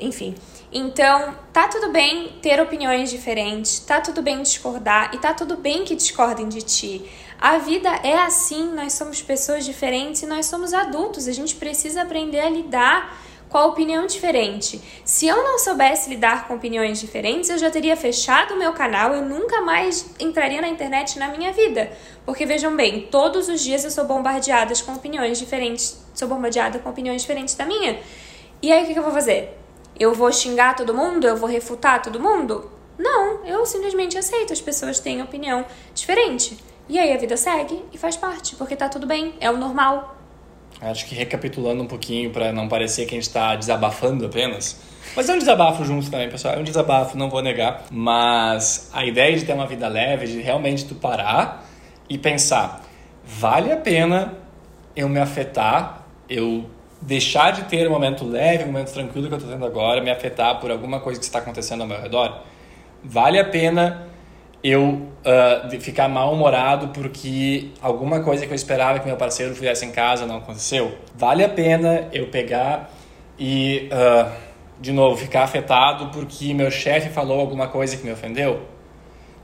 Enfim. Então, tá tudo bem ter opiniões diferentes, tá tudo bem discordar e tá tudo bem que discordem de ti. A vida é assim, nós somos pessoas diferentes e nós somos adultos, a gente precisa aprender a lidar com a opinião diferente. Se eu não soubesse lidar com opiniões diferentes, eu já teria fechado o meu canal, eu nunca mais entraria na internet na minha vida. Porque vejam bem, todos os dias eu sou bombardeada com opiniões diferentes, sou bombardeada com opiniões diferentes da minha. E aí o que eu vou fazer? Eu vou xingar todo mundo? Eu vou refutar todo mundo? Não, eu simplesmente aceito. As pessoas têm opinião diferente. E aí a vida segue e faz parte, porque tá tudo bem, é o normal. Acho que recapitulando um pouquinho para não parecer que a gente está desabafando apenas. Mas é um desabafo junto também, pessoal. É um desabafo, não vou negar. Mas a ideia de ter uma vida leve, de realmente tu parar e pensar: vale a pena eu me afetar, eu deixar de ter um momento leve, um momento tranquilo que eu estou tendo agora, me afetar por alguma coisa que está acontecendo ao meu redor, vale a pena eu uh, ficar mal-humorado porque alguma coisa que eu esperava que meu parceiro fizesse em casa não aconteceu? Vale a pena eu pegar e, uh, de novo, ficar afetado porque meu chefe falou alguma coisa que me ofendeu?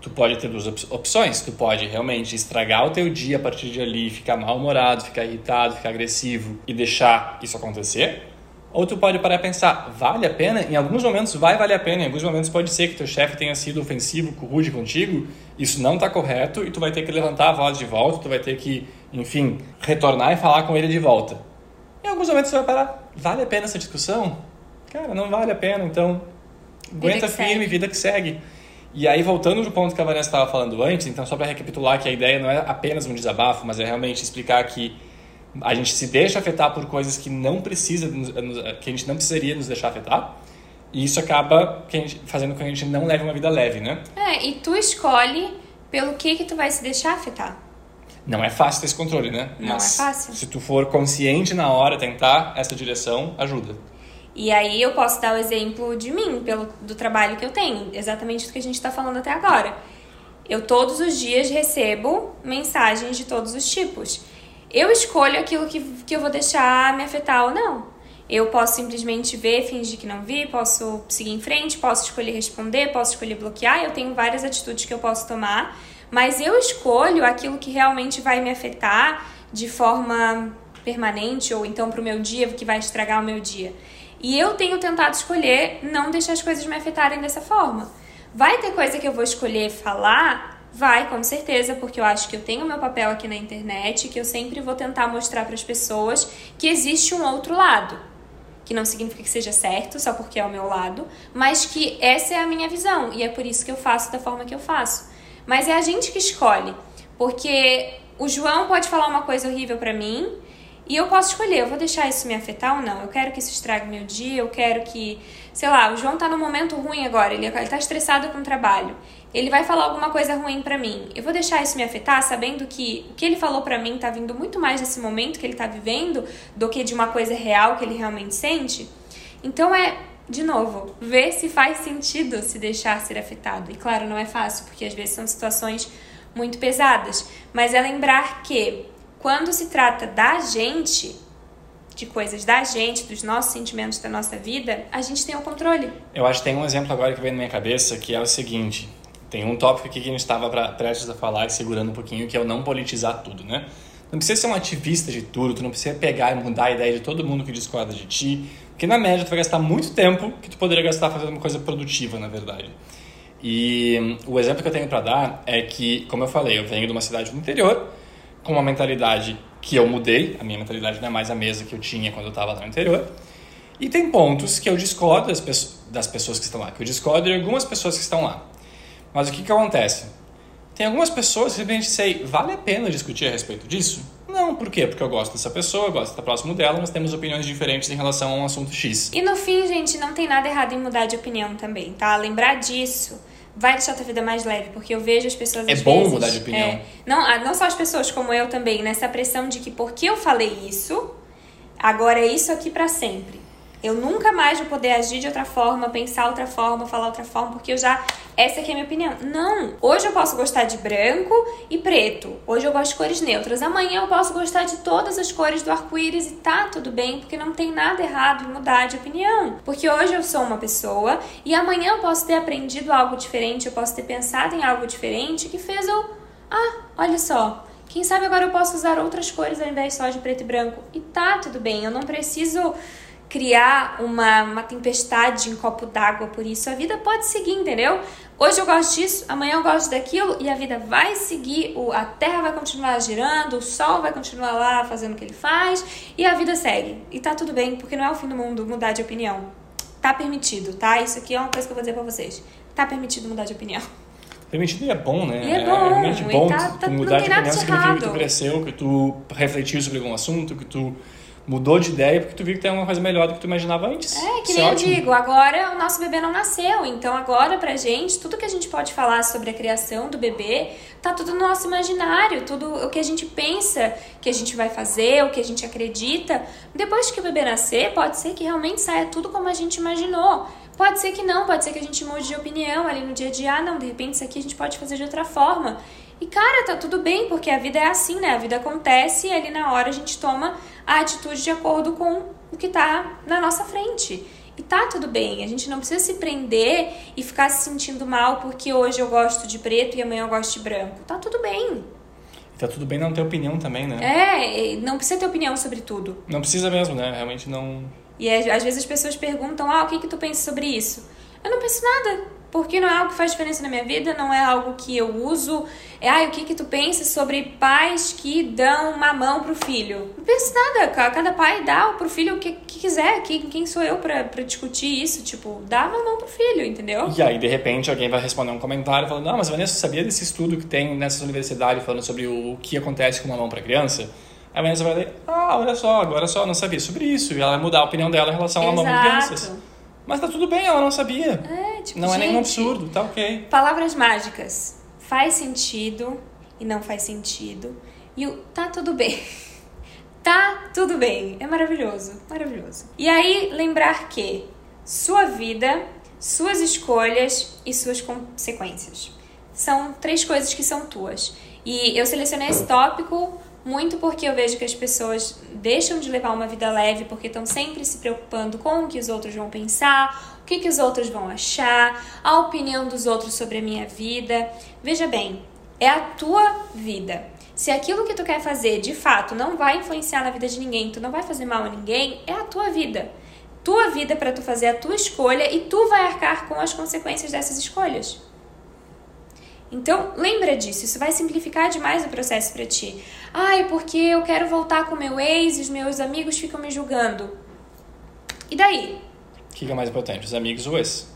Tu pode ter duas opções. Tu pode realmente estragar o teu dia a partir de ali, ficar mal-humorado, ficar irritado, ficar agressivo e deixar isso acontecer. Ou tu pode parar e pensar, vale a pena? Em alguns momentos vai valer a pena, em alguns momentos pode ser que teu chefe tenha sido ofensivo, rude contigo, isso não está correto e tu vai ter que levantar a voz de volta, tu vai ter que, enfim, retornar e falar com ele de volta. Em alguns momentos você vai parar, vale a pena essa discussão? Cara, não vale a pena, então aguenta firme, vida que segue. E aí, voltando no ponto que a Vanessa estava falando antes, então só para recapitular que a ideia não é apenas um desabafo, mas é realmente explicar que a gente se deixa afetar por coisas que não precisa, que a gente não precisaria nos deixar afetar. E isso acaba fazendo com que a gente não leve uma vida leve, né? É, e tu escolhe pelo que que tu vai se deixar afetar. Não é fácil ter esse controle, né? Não Mas é fácil. Se tu for consciente na hora, tentar essa direção, ajuda. E aí eu posso dar o exemplo de mim, pelo do trabalho que eu tenho, exatamente do que a gente está falando até agora. Eu todos os dias recebo mensagens de todos os tipos. Eu escolho aquilo que, que eu vou deixar me afetar ou não. Eu posso simplesmente ver, fingir que não vi, posso seguir em frente, posso escolher responder, posso escolher bloquear. Eu tenho várias atitudes que eu posso tomar, mas eu escolho aquilo que realmente vai me afetar de forma permanente ou então para o meu dia, que vai estragar o meu dia. E eu tenho tentado escolher não deixar as coisas me afetarem dessa forma. Vai ter coisa que eu vou escolher falar Vai, com certeza, porque eu acho que eu tenho meu papel aqui na internet, que eu sempre vou tentar mostrar para as pessoas que existe um outro lado. Que não significa que seja certo, só porque é o meu lado, mas que essa é a minha visão e é por isso que eu faço da forma que eu faço. Mas é a gente que escolhe, porque o João pode falar uma coisa horrível para mim e eu posso escolher, eu vou deixar isso me afetar ou não. Eu quero que isso estrague meu dia, eu quero que, sei lá, o João tá num momento ruim agora, ele, ele tá estressado com o trabalho ele vai falar alguma coisa ruim para mim. Eu vou deixar isso me afetar sabendo que o que ele falou para mim tá vindo muito mais desse momento que ele tá vivendo do que de uma coisa real que ele realmente sente? Então é, de novo, ver se faz sentido se deixar ser afetado. E claro, não é fácil, porque às vezes são situações muito pesadas, mas é lembrar que quando se trata da gente, de coisas da gente, dos nossos sentimentos da nossa vida, a gente tem o controle. Eu acho que tem um exemplo agora que vem na minha cabeça que é o seguinte: tem um tópico aqui que a gente estava prestes a falar e segurando um pouquinho, que é o não politizar tudo, né? Não precisa ser um ativista de tudo, tu não precisa pegar e mudar a ideia de todo mundo que discorda de ti, porque na média tu vai gastar muito tempo que tu poderia gastar fazendo uma coisa produtiva, na verdade. E hum, o exemplo que eu tenho para dar é que, como eu falei, eu venho de uma cidade do interior, com uma mentalidade que eu mudei, a minha mentalidade não é mais a mesma que eu tinha quando eu estava lá no interior, e tem pontos que eu discordo das, pessoas, das pessoas que estão lá, que eu discordo de algumas pessoas que estão lá. Mas o que, que acontece? Tem algumas pessoas que simplesmente sei, vale a pena discutir a respeito disso? Não, por quê? Porque eu gosto dessa pessoa, eu gosto de estar próximo dela, mas temos opiniões diferentes em relação a um assunto X. E no fim, gente, não tem nada errado em mudar de opinião também, tá? Lembrar disso vai deixar a tua vida mais leve, porque eu vejo as pessoas É bom vezes, mudar de opinião. É, não, ah, não só as pessoas como eu também, nessa pressão de que porque eu falei isso, agora é isso aqui para sempre. Eu nunca mais vou poder agir de outra forma, pensar outra forma, falar outra forma, porque eu já. Essa aqui é a minha opinião. Não! Hoje eu posso gostar de branco e preto. Hoje eu gosto de cores neutras. Amanhã eu posso gostar de todas as cores do arco-íris e tá tudo bem, porque não tem nada errado em mudar de opinião. Porque hoje eu sou uma pessoa e amanhã eu posso ter aprendido algo diferente, eu posso ter pensado em algo diferente que fez eu. Ah, olha só. Quem sabe agora eu posso usar outras cores ao invés só de preto e branco. E tá tudo bem, eu não preciso criar uma, uma tempestade em copo d'água por isso. A vida pode seguir, entendeu? Hoje eu gosto disso, amanhã eu gosto daquilo e a vida vai seguir. A terra vai continuar girando, o sol vai continuar lá fazendo o que ele faz e a vida segue. E tá tudo bem, porque não é o fim do mundo mudar de opinião. Tá permitido, tá? Isso aqui é uma coisa que eu vou dizer pra vocês. Tá permitido mudar de opinião. Permitido e é bom, né? E é bom. É realmente bom tá, tá, mudar de opinião significa que tu cresceu, que tu refletiu sobre algum assunto, que tu mudou de ideia porque tu viu que tem alguma coisa melhor do que tu imaginava antes. É, que Isso nem é eu digo, agora o nosso bebê não nasceu, então agora pra gente, tudo que a gente pode falar sobre a criação do bebê, tá tudo no nosso imaginário, tudo o que a gente pensa que a gente vai fazer, o que a gente acredita. Depois que o bebê nascer, pode ser que realmente saia tudo como a gente imaginou. Pode ser que não, pode ser que a gente mude de opinião ali no dia a dia. Ah, não, de repente isso aqui a gente pode fazer de outra forma. E cara, tá tudo bem, porque a vida é assim, né? A vida acontece e ali na hora a gente toma a atitude de acordo com o que tá na nossa frente. E tá tudo bem, a gente não precisa se prender e ficar se sentindo mal porque hoje eu gosto de preto e amanhã eu gosto de branco. Tá tudo bem. Tá tudo bem não ter opinião também, né? É, não precisa ter opinião sobre tudo. Não precisa mesmo, né? Realmente não E às vezes as pessoas perguntam: ah, o que, que tu pensa sobre isso? Eu não penso nada porque não é algo que faz diferença na minha vida, não é algo que eu uso. É, ai, o que que tu pensa sobre pais que dão mamão pro filho? Não penso nada, cada pai dá pro filho o que, que quiser, quem, quem sou eu pra, pra discutir isso? Tipo, dá mamão pro filho, entendeu? E aí, de repente, alguém vai responder um comentário falando, não, mas Vanessa, sabia desse estudo que tem nessas universidades falando sobre o, o que acontece com mamão pra criança? Aí a Vanessa vai ler, ah, olha só, agora só, não sabia sobre isso. E ela vai mudar a opinião dela em relação Exato. ao mamão de crianças. Mas tá tudo bem, ela não sabia. É, tipo, Não gente, é nenhum absurdo, tá ok. Palavras mágicas. Faz sentido e não faz sentido. E o tá tudo bem. <laughs> tá tudo bem. É maravilhoso, maravilhoso. E aí, lembrar que sua vida, suas escolhas e suas consequências. São três coisas que são tuas. E eu selecionei esse tópico muito porque eu vejo que as pessoas deixam de levar uma vida leve porque estão sempre se preocupando com o que os outros vão pensar, que, que os outros vão achar, a opinião dos outros sobre a minha vida. Veja bem, é a tua vida. Se aquilo que tu quer fazer de fato não vai influenciar na vida de ninguém, tu não vai fazer mal a ninguém, é a tua vida. Tua vida para tu fazer a tua escolha e tu vai arcar com as consequências dessas escolhas. Então, lembra disso, isso vai simplificar demais o processo para ti. Ai, porque eu quero voltar com meu ex e os meus amigos ficam me julgando. E daí? O que é mais importante, os amigos ou ex?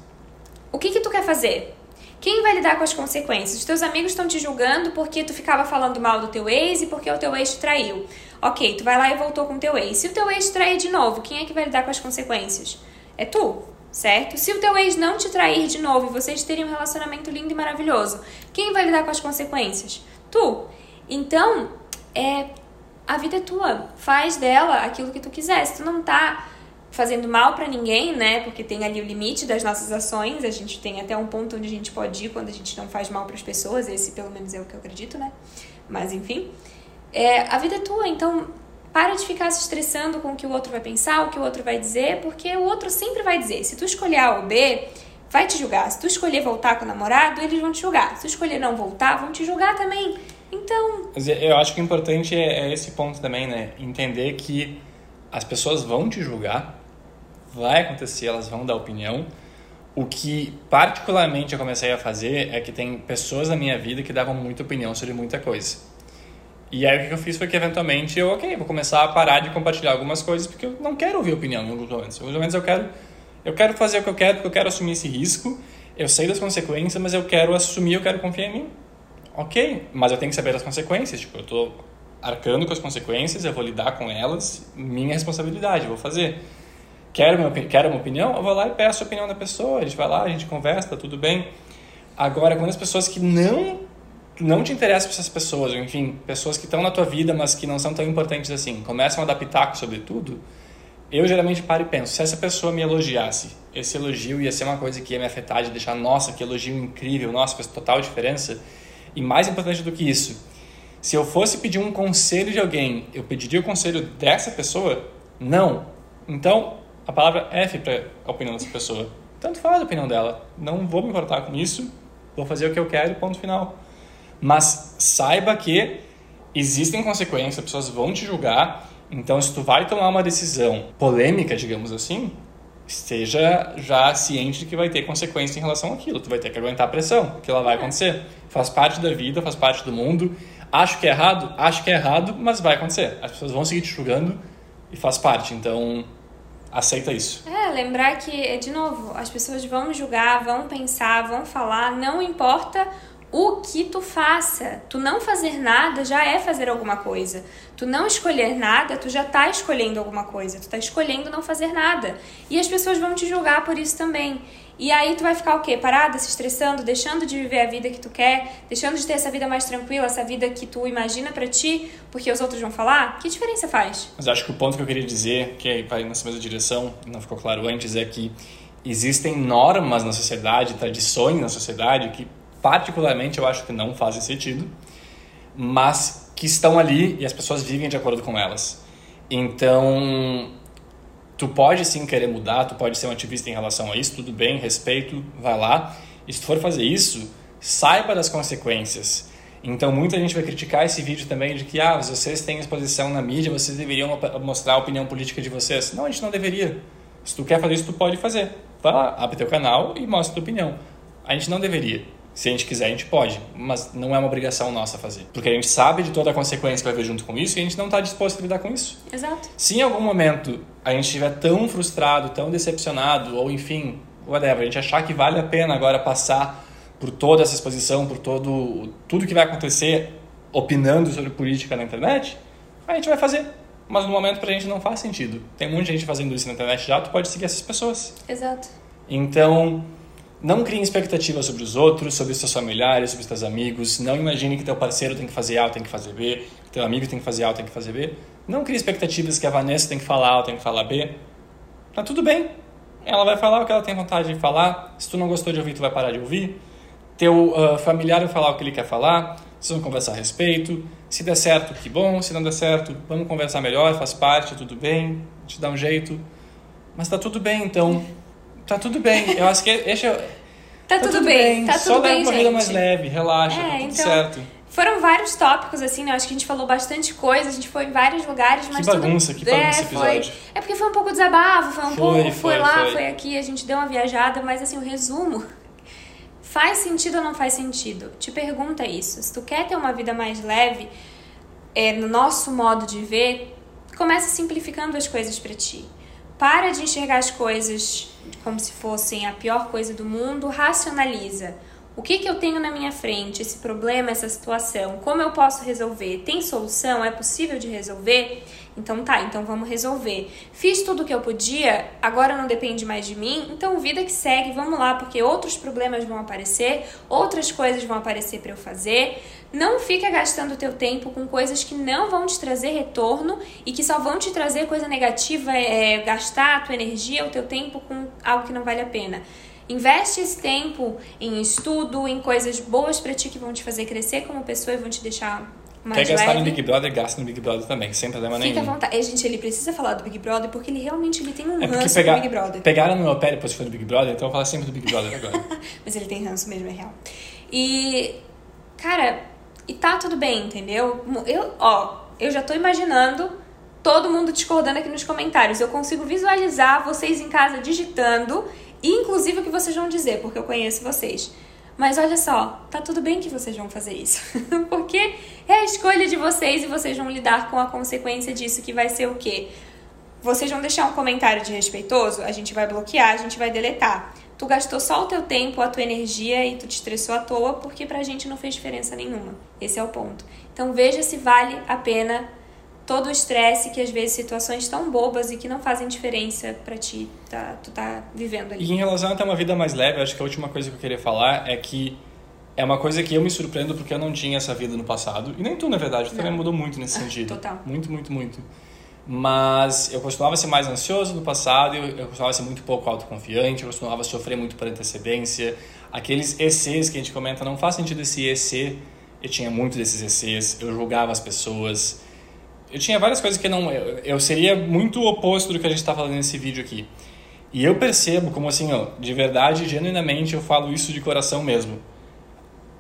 O que que tu quer fazer? Quem vai lidar com as consequências? Os teus amigos estão te julgando porque tu ficava falando mal do teu ex e porque o teu ex te traiu. Ok, tu vai lá e voltou com o teu ex. Se o teu ex te trair de novo, quem é que vai lidar com as consequências? É tu certo? Se o teu ex não te trair de novo e vocês terem um relacionamento lindo e maravilhoso, quem vai lidar com as consequências? Tu. Então, é a vida é tua. Faz dela aquilo que tu quiser. Se tu não tá fazendo mal para ninguém, né? Porque tem ali o limite das nossas ações, a gente tem até um ponto onde a gente pode ir quando a gente não faz mal para as pessoas, esse pelo menos é o que eu acredito, né? Mas enfim, é, a vida é tua, então para de ficar se estressando com o que o outro vai pensar, o que o outro vai dizer, porque o outro sempre vai dizer. Se tu escolher A ou B, vai te julgar. Se tu escolher voltar com o namorado, eles vão te julgar. Se tu escolher não voltar, vão te julgar também. Então. Eu acho que o importante é, é esse ponto também, né? Entender que as pessoas vão te julgar, vai acontecer, elas vão dar opinião. O que particularmente eu comecei a fazer é que tem pessoas na minha vida que davam muita opinião sobre muita coisa. E aí o que eu fiz foi que eventualmente eu, ok, vou começar a parar de compartilhar algumas coisas porque eu não quero ouvir opinião em alguns momentos. Em alguns momentos eu quero, eu quero fazer o que eu quero porque eu quero assumir esse risco. Eu sei das consequências, mas eu quero assumir, eu quero confiar em mim. Ok, mas eu tenho que saber das consequências. Tipo, eu estou arcando com as consequências, eu vou lidar com elas, minha responsabilidade, eu vou fazer. Quero uma, quero uma opinião? Eu vou lá e peço a opinião da pessoa, a gente vai lá, a gente conversa, tá tudo bem. Agora, quando as pessoas que não não te interessa para essas pessoas, ou enfim, pessoas que estão na tua vida, mas que não são tão importantes assim, começam a dar pitaco sobre tudo, eu geralmente paro e penso, se essa pessoa me elogiasse, esse elogio ia ser uma coisa que ia me afetar, de deixar, nossa, que elogio incrível, nossa, faz total diferença. E mais importante do que isso, se eu fosse pedir um conselho de alguém, eu pediria o conselho dessa pessoa? Não. Então, a palavra F para a opinião dessa pessoa. Tanto faz a opinião dela. Não vou me importar com isso, vou fazer o que eu quero, ponto final. Mas saiba que existem consequências, as pessoas vão te julgar. Então, se tu vai tomar uma decisão polêmica, digamos assim, esteja já ciente de que vai ter consequência em relação àquilo. Tu vai ter que aguentar a pressão, porque ela vai é. acontecer. Faz parte da vida, faz parte do mundo. Acho que é errado? Acho que é errado, mas vai acontecer. As pessoas vão seguir te julgando e faz parte. Então, aceita isso. É, lembrar que, de novo, as pessoas vão julgar, vão pensar, vão falar, não importa o que tu faça. Tu não fazer nada já é fazer alguma coisa. Tu não escolher nada, tu já tá escolhendo alguma coisa. Tu tá escolhendo não fazer nada. E as pessoas vão te julgar por isso também. E aí tu vai ficar o quê? Parada, se estressando, deixando de viver a vida que tu quer, deixando de ter essa vida mais tranquila, essa vida que tu imagina para ti, porque os outros vão falar? Que diferença faz? Mas acho que o ponto que eu queria dizer, que vai nessa mesma direção, não ficou claro antes, é que existem normas na sociedade, tradições na sociedade que particularmente eu acho que não fazem sentido, mas que estão ali e as pessoas vivem de acordo com elas. Então, tu pode sim querer mudar, tu pode ser um ativista em relação a isso, tudo bem, respeito, vai lá. E se tu for fazer isso, saiba das consequências. Então muita gente vai criticar esse vídeo também de que ah, vocês têm exposição na mídia, vocês deveriam mostrar a opinião política de vocês. Não, a gente não deveria. Se tu quer fazer isso, tu pode fazer. Vai lá, abre teu canal e mostra tua opinião. A gente não deveria. Se a gente quiser, a gente pode, mas não é uma obrigação nossa fazer. Porque a gente sabe de toda a consequência que vai vir junto com isso e a gente não está disposto a lidar com isso. Exato. Se em algum momento a gente estiver tão frustrado, tão decepcionado, ou enfim, whatever, a gente achar que vale a pena agora passar por toda essa exposição, por todo tudo que vai acontecer opinando sobre política na internet, a gente vai fazer. Mas no momento pra gente não faz sentido. Tem muita gente fazendo isso na internet já, tu pode seguir essas pessoas. Exato. Então, não crie expectativas sobre os outros, sobre os seus familiares, sobre os seus amigos. Não imagine que teu parceiro tem que fazer A, tem que fazer B, que teu amigo tem que fazer A, tem que fazer B. Não crie expectativas que a Vanessa tem que falar A, tem que falar B. Tá tudo bem. Ela vai falar o que ela tem vontade de falar. Se tu não gostou de ouvir, tu vai parar de ouvir. Teu uh, familiar vai falar o que ele quer falar. Vocês vão conversar a respeito. Se der certo, que bom. Se não der certo, vamos conversar melhor, faz parte, tudo bem. Te dá um jeito. Mas tá tudo bem, então Tá tudo bem. Eu acho que esse é... Tá, tá tudo, tudo, bem, bem. tá Só tudo bem, gente. Só uma corrida mais leve, relaxa, é, tá tudo então, certo. Foram vários tópicos, assim, né? Acho que a gente falou bastante coisa, a gente foi em vários lugares, mas. Que bagunça, tudo... que bagunça é, episódio. Foi... É porque foi um pouco desabafo, foi um foi, pouco. Foi, foi lá, foi. foi aqui, a gente deu uma viajada, mas assim, o resumo. Faz sentido ou não faz sentido? Te pergunta isso. Se tu quer ter uma vida mais leve, é, no nosso modo de ver, começa simplificando as coisas para ti. Para de enxergar as coisas como se fossem a pior coisa do mundo, racionaliza. O que, que eu tenho na minha frente? Esse problema, essa situação? Como eu posso resolver? Tem solução? É possível de resolver? Então tá, então vamos resolver. Fiz tudo o que eu podia, agora não depende mais de mim, então vida que segue, vamos lá, porque outros problemas vão aparecer, outras coisas vão aparecer para eu fazer. Não fica gastando o teu tempo com coisas que não vão te trazer retorno e que só vão te trazer coisa negativa, é, gastar a tua energia, o teu tempo com algo que não vale a pena. Investe esse tempo em estudo, em coisas boas para ti que vão te fazer crescer como pessoa e vão te deixar mais Quer gastar leve. no Big Brother, gasta no Big Brother também, sem problema Fica nenhum. à vontade. É, gente, ele precisa falar do Big Brother porque ele realmente ele tem um É ranço pegar, do Big Brother. pegaram no meu pé depois que foi do Big Brother, então eu vou falar sempre do Big Brother agora. <laughs> Mas ele tem ranço mesmo, é real. E, cara, e tá tudo bem, entendeu? Eu, ó, eu já tô imaginando todo mundo discordando aqui nos comentários. Eu consigo visualizar vocês em casa digitando, e inclusive o que vocês vão dizer, porque eu conheço vocês. Mas olha só, tá tudo bem que vocês vão fazer isso. <laughs> porque é a escolha de vocês e vocês vão lidar com a consequência disso, que vai ser o quê? Vocês vão deixar um comentário desrespeitoso, a gente vai bloquear, a gente vai deletar. Tu gastou só o teu tempo, a tua energia e tu te estressou à toa porque pra gente não fez diferença nenhuma. Esse é o ponto. Então veja se vale a pena todo o estresse que às vezes situações tão bobas e que não fazem diferença para ti, tá, tu tá vivendo ali. E em relação a ter uma vida mais leve, acho que a última coisa que eu queria falar é que é uma coisa que eu me surpreendo porque eu não tinha essa vida no passado. E nem tu, na verdade, tu também mudou muito nesse sentido. Total. Muito, muito, muito. Mas eu costumava ser mais ansioso no passado, eu, costumava ser muito pouco autoconfiante, eu costumava sofrer muito por antecedência. Aqueles ECs que a gente comenta, não faz sentido esse EC. Eu tinha muito desses ECs, eu julgava as pessoas. Eu tinha várias coisas que não. Eu, eu seria muito oposto do que a gente está falando nesse vídeo aqui. E eu percebo como assim, ó, de verdade, genuinamente, eu falo isso de coração mesmo.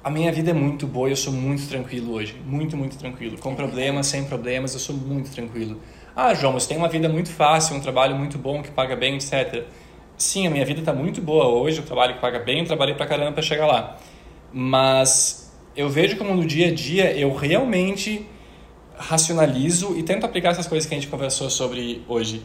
A minha vida é muito boa eu sou muito tranquilo hoje. Muito, muito tranquilo. Com problemas, sem problemas, eu sou muito tranquilo. Ah, João, você tem uma vida muito fácil, um trabalho muito bom que paga bem, etc. Sim, a minha vida está muito boa hoje, o trabalho que paga bem, eu trabalhei pra caramba para chegar lá. Mas eu vejo como no dia a dia eu realmente racionalizo e tento aplicar essas coisas que a gente conversou sobre hoje.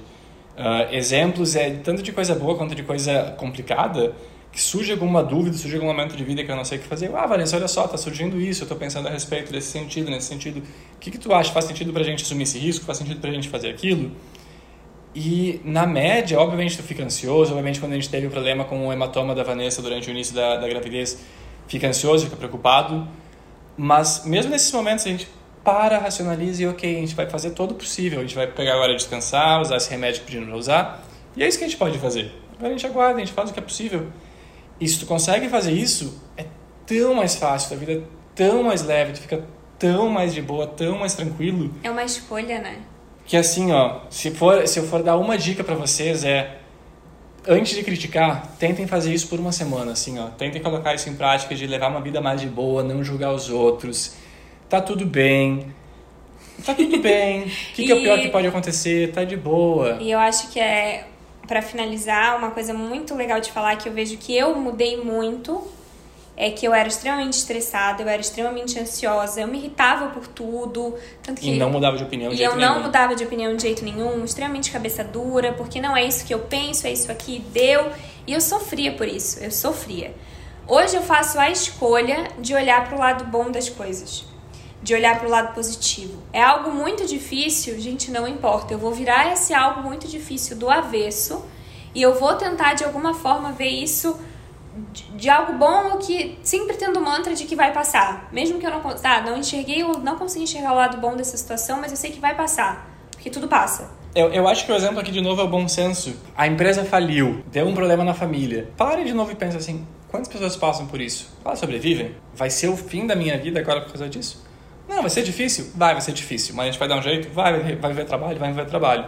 Uh, exemplos é tanto de coisa boa quanto de coisa complicada que surge alguma dúvida, surge algum momento de vida que eu não sei o que fazer. Ah, Vanessa, olha só, tá surgindo isso, eu tô pensando a respeito desse sentido, nesse sentido. O que, que tu acha? Faz sentido pra gente assumir esse risco? Faz sentido pra gente fazer aquilo? E na média, obviamente tu fica ansioso, obviamente quando a gente teve o problema com o hematoma da Vanessa durante o início da, da gravidez, fica ansioso, fica preocupado. Mas mesmo nesses momentos a gente para, racionaliza e ok, a gente vai fazer todo o possível. A gente vai pegar agora descansar, usar esse remédio que pedindo pra usar. E é isso que a gente pode fazer. Agora a gente aguarda, a gente faz o que é possível. E se tu consegue fazer isso, é tão mais fácil, tua vida é tão mais leve, tu fica tão mais de boa, tão mais tranquilo. É uma escolha, né? Que assim, ó, se, for, se eu for dar uma dica para vocês é antes de criticar, tentem fazer isso por uma semana, assim, ó. Tentem colocar isso em prática de levar uma vida mais de boa, não julgar os outros. tá tudo bem. Tá tudo bem. O que, que é o E- pior que pode acontecer? Tá de boa. E eu acho que é, pra finalizar, uma coisa muito legal de falar que eu vejo que eu mudei muito é que eu era extremamente estressada, eu era extremamente ansiosa, eu me irritava por tudo, tanto que E não mudava de opinião de e eu não mudava de opinião de jeito nenhum, extremamente cabeça dura, porque não é isso que eu penso, é isso aqui, deu. E eu sofria por isso, eu sofria. Hoje eu faço a escolha de olhar para o lado bom das coisas, de olhar para o lado positivo. É algo muito difícil, gente, não importa. Eu vou virar esse algo muito difícil do avesso e eu vou tentar de alguma forma ver isso de, de algo bom que sempre tendo o mantra de que vai passar. Mesmo que eu não, tá, não enxerguei ou não consegui enxergar o lado bom dessa situação, mas eu sei que vai passar, porque tudo passa. Eu, eu acho que o exemplo aqui de novo é o bom senso. A empresa faliu, deu um problema na família. Pare de novo e pense assim: quantas pessoas passam por isso? Elas sobrevivem? Vai ser o fim da minha vida agora por causa disso? Não, vai ser difícil? Vai, vai ser difícil. Mas a gente vai dar um jeito? Vai, vai, ver trabalho? Vai ver trabalho.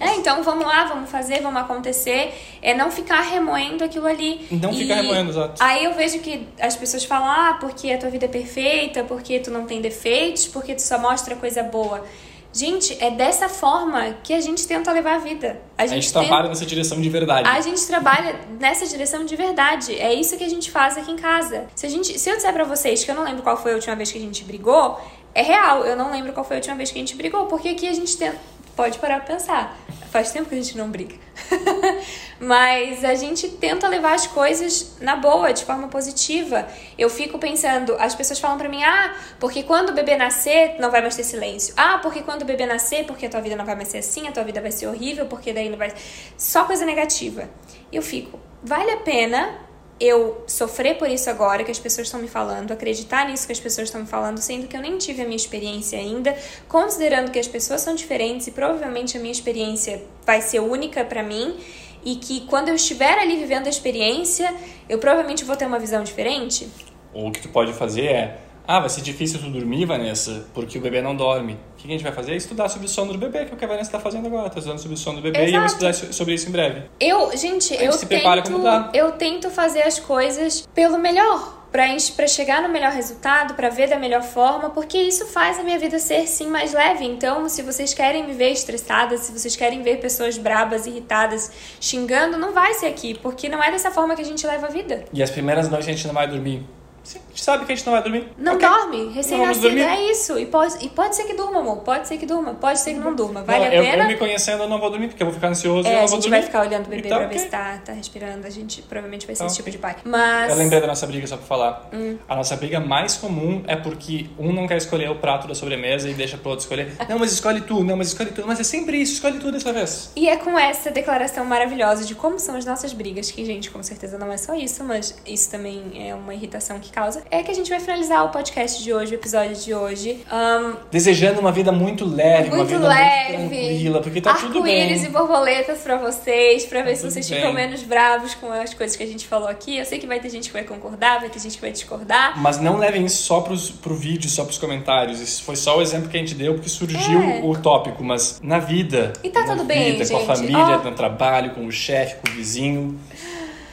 É, então vamos lá, vamos fazer, vamos acontecer. É não ficar remoendo aquilo ali. Não E ficar remoendo, exato. Aí eu vejo que as pessoas falam, ah, porque a tua vida é perfeita, porque tu não tem defeitos, porque tu só mostra coisa boa. Gente, é dessa forma que a gente tenta levar a vida. A A gente, gente tenta- trabalha nessa direção de verdade. A gente trabalha nessa direção de verdade. É isso que a gente faz aqui em casa. Se, a gente, se eu disser pra vocês que eu não lembro qual foi a última vez que a gente brigou, é real. Eu não lembro qual foi a última vez que a gente brigou, porque aqui a gente tem... pode parar pra pensar. Faz tempo que a gente não briga. <laughs> Mas a gente tenta levar as coisas na boa, de forma positiva. Eu fico pensando, as pessoas falam pra mim: "Ah, porque quando o bebê nascer, não vai mais ter silêncio. Ah, porque quando o bebê nascer, porque a tua vida não vai mais ser assim, a tua vida vai ser horrível, porque daí não vai só coisa negativa". Eu fico: "Vale a pena eu sofrer por isso agora que as pessoas estão me falando, acreditar nisso que as pessoas estão me falando, sendo que eu nem tive a minha experiência ainda, considerando que as pessoas são diferentes e provavelmente a minha experiência vai ser única pra mim e que quando eu estiver ali vivendo a experiência, eu provavelmente vou ter uma visão diferente. O que tu pode fazer é: ah, vai ser difícil tu dormir, Vanessa, porque o bebê não dorme. O que a gente vai fazer? Estudar sobre o sono do bebê, que é o que a Vanessa está fazendo agora. Está estudando sobre o sono do bebê e eu vou Exato. estudar so- sobre isso em breve. Eu, gente, eu se prepara tento, mudar. eu tento fazer as coisas pelo melhor. Pra chegar no melhor resultado, pra ver da melhor forma, porque isso faz a minha vida ser sim mais leve. Então, se vocês querem me ver estressada, se vocês querem ver pessoas brabas, irritadas, xingando, não vai ser aqui, porque não é dessa forma que a gente leva a vida. E as primeiras noites a gente não vai dormir. Sim, a gente sabe que a gente não vai dormir. Não Ok. dorme, recém-nascido é isso. E pode, e pode ser que durma, amor. Pode ser que durma, pode ser que não durma. Vale Não, a eu, pena. eu me conhecendo, eu não vou dormir, porque eu vou ficar ansioso e eu É, não a vou gente dormir. vai ficar olhando o bebê Então, pra ver ok. se tá, tá respirando. A gente provavelmente vai ser Então, esse tipo de pai. Mas. Eu lembrei da nossa briga, só pra falar. Hum. A nossa briga mais comum é porque um não quer escolher o prato da sobremesa e deixa pro outro escolher. Não, mas escolhe tu, não, mas escolhe tu. Mas é sempre isso, escolhe tu dessa vez. E é com essa declaração maravilhosa de como são as nossas brigas, que, gente, com certeza não é só isso, mas isso também é uma irritação que causa, é que a gente vai finalizar o podcast de hoje, o episódio de hoje. Ahn, Desejando uma vida muito leve, uma muito vida leve. muito tranquila, porque tá tudo Arco-íris bem. e borboletas pra vocês, pra ver se tudo vocês bem. ficam menos bravos com as coisas que a gente falou aqui. Eu sei que vai ter gente que vai concordar, vai ter gente que vai discordar. Mas não levem isso só pros, pro vídeo, só pros comentários. Isso foi só o exemplo que a gente deu, porque surgiu É. o tópico. Mas na vida, E tá tudo bem, vida, com a gente. família, Ó. no trabalho, com o chefe, com o vizinho,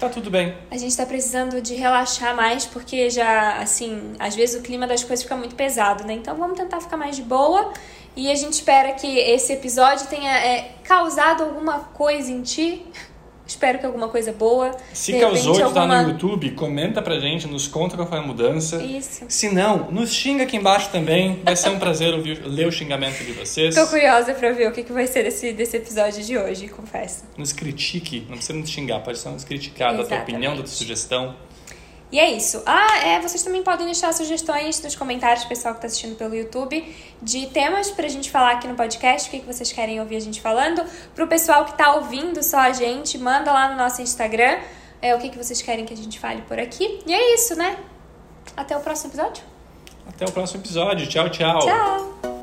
tá tudo bem. A gente tá precisando de relaxar mais, porque já, assim, às vezes o clima das coisas fica muito pesado, né? Então vamos tentar ficar mais de boa. E a gente espera que esse episódio tenha é, causado alguma coisa em ti. Espero que alguma coisa boa. Se De causou e repente, tu tá alguma- no YouTube, comenta pra gente, nos conta qual foi a mudança. Isso. Se não, nos xinga aqui embaixo também. Vai ser um prazer ouvir, ler o xingamento de vocês. Tô curiosa pra ver o que, que vai ser desse, desse episódio de hoje, confesso. Nos critique, não precisa nos xingar, pode só nos criticar da tua Exatamente. opinião, da tua sugestão. E é isso. Ah, é, vocês também podem deixar sugestões nos comentários, pessoal que tá assistindo pelo YouTube, de temas pra gente falar aqui no podcast, o que, que vocês querem ouvir a gente falando. Pro pessoal que tá ouvindo só a gente, manda lá no nosso Instagram é, o que, que vocês querem que a gente fale por aqui. E é isso, né? Até o próximo episódio. Até o próximo episódio. Tchau, tchau. Tchau!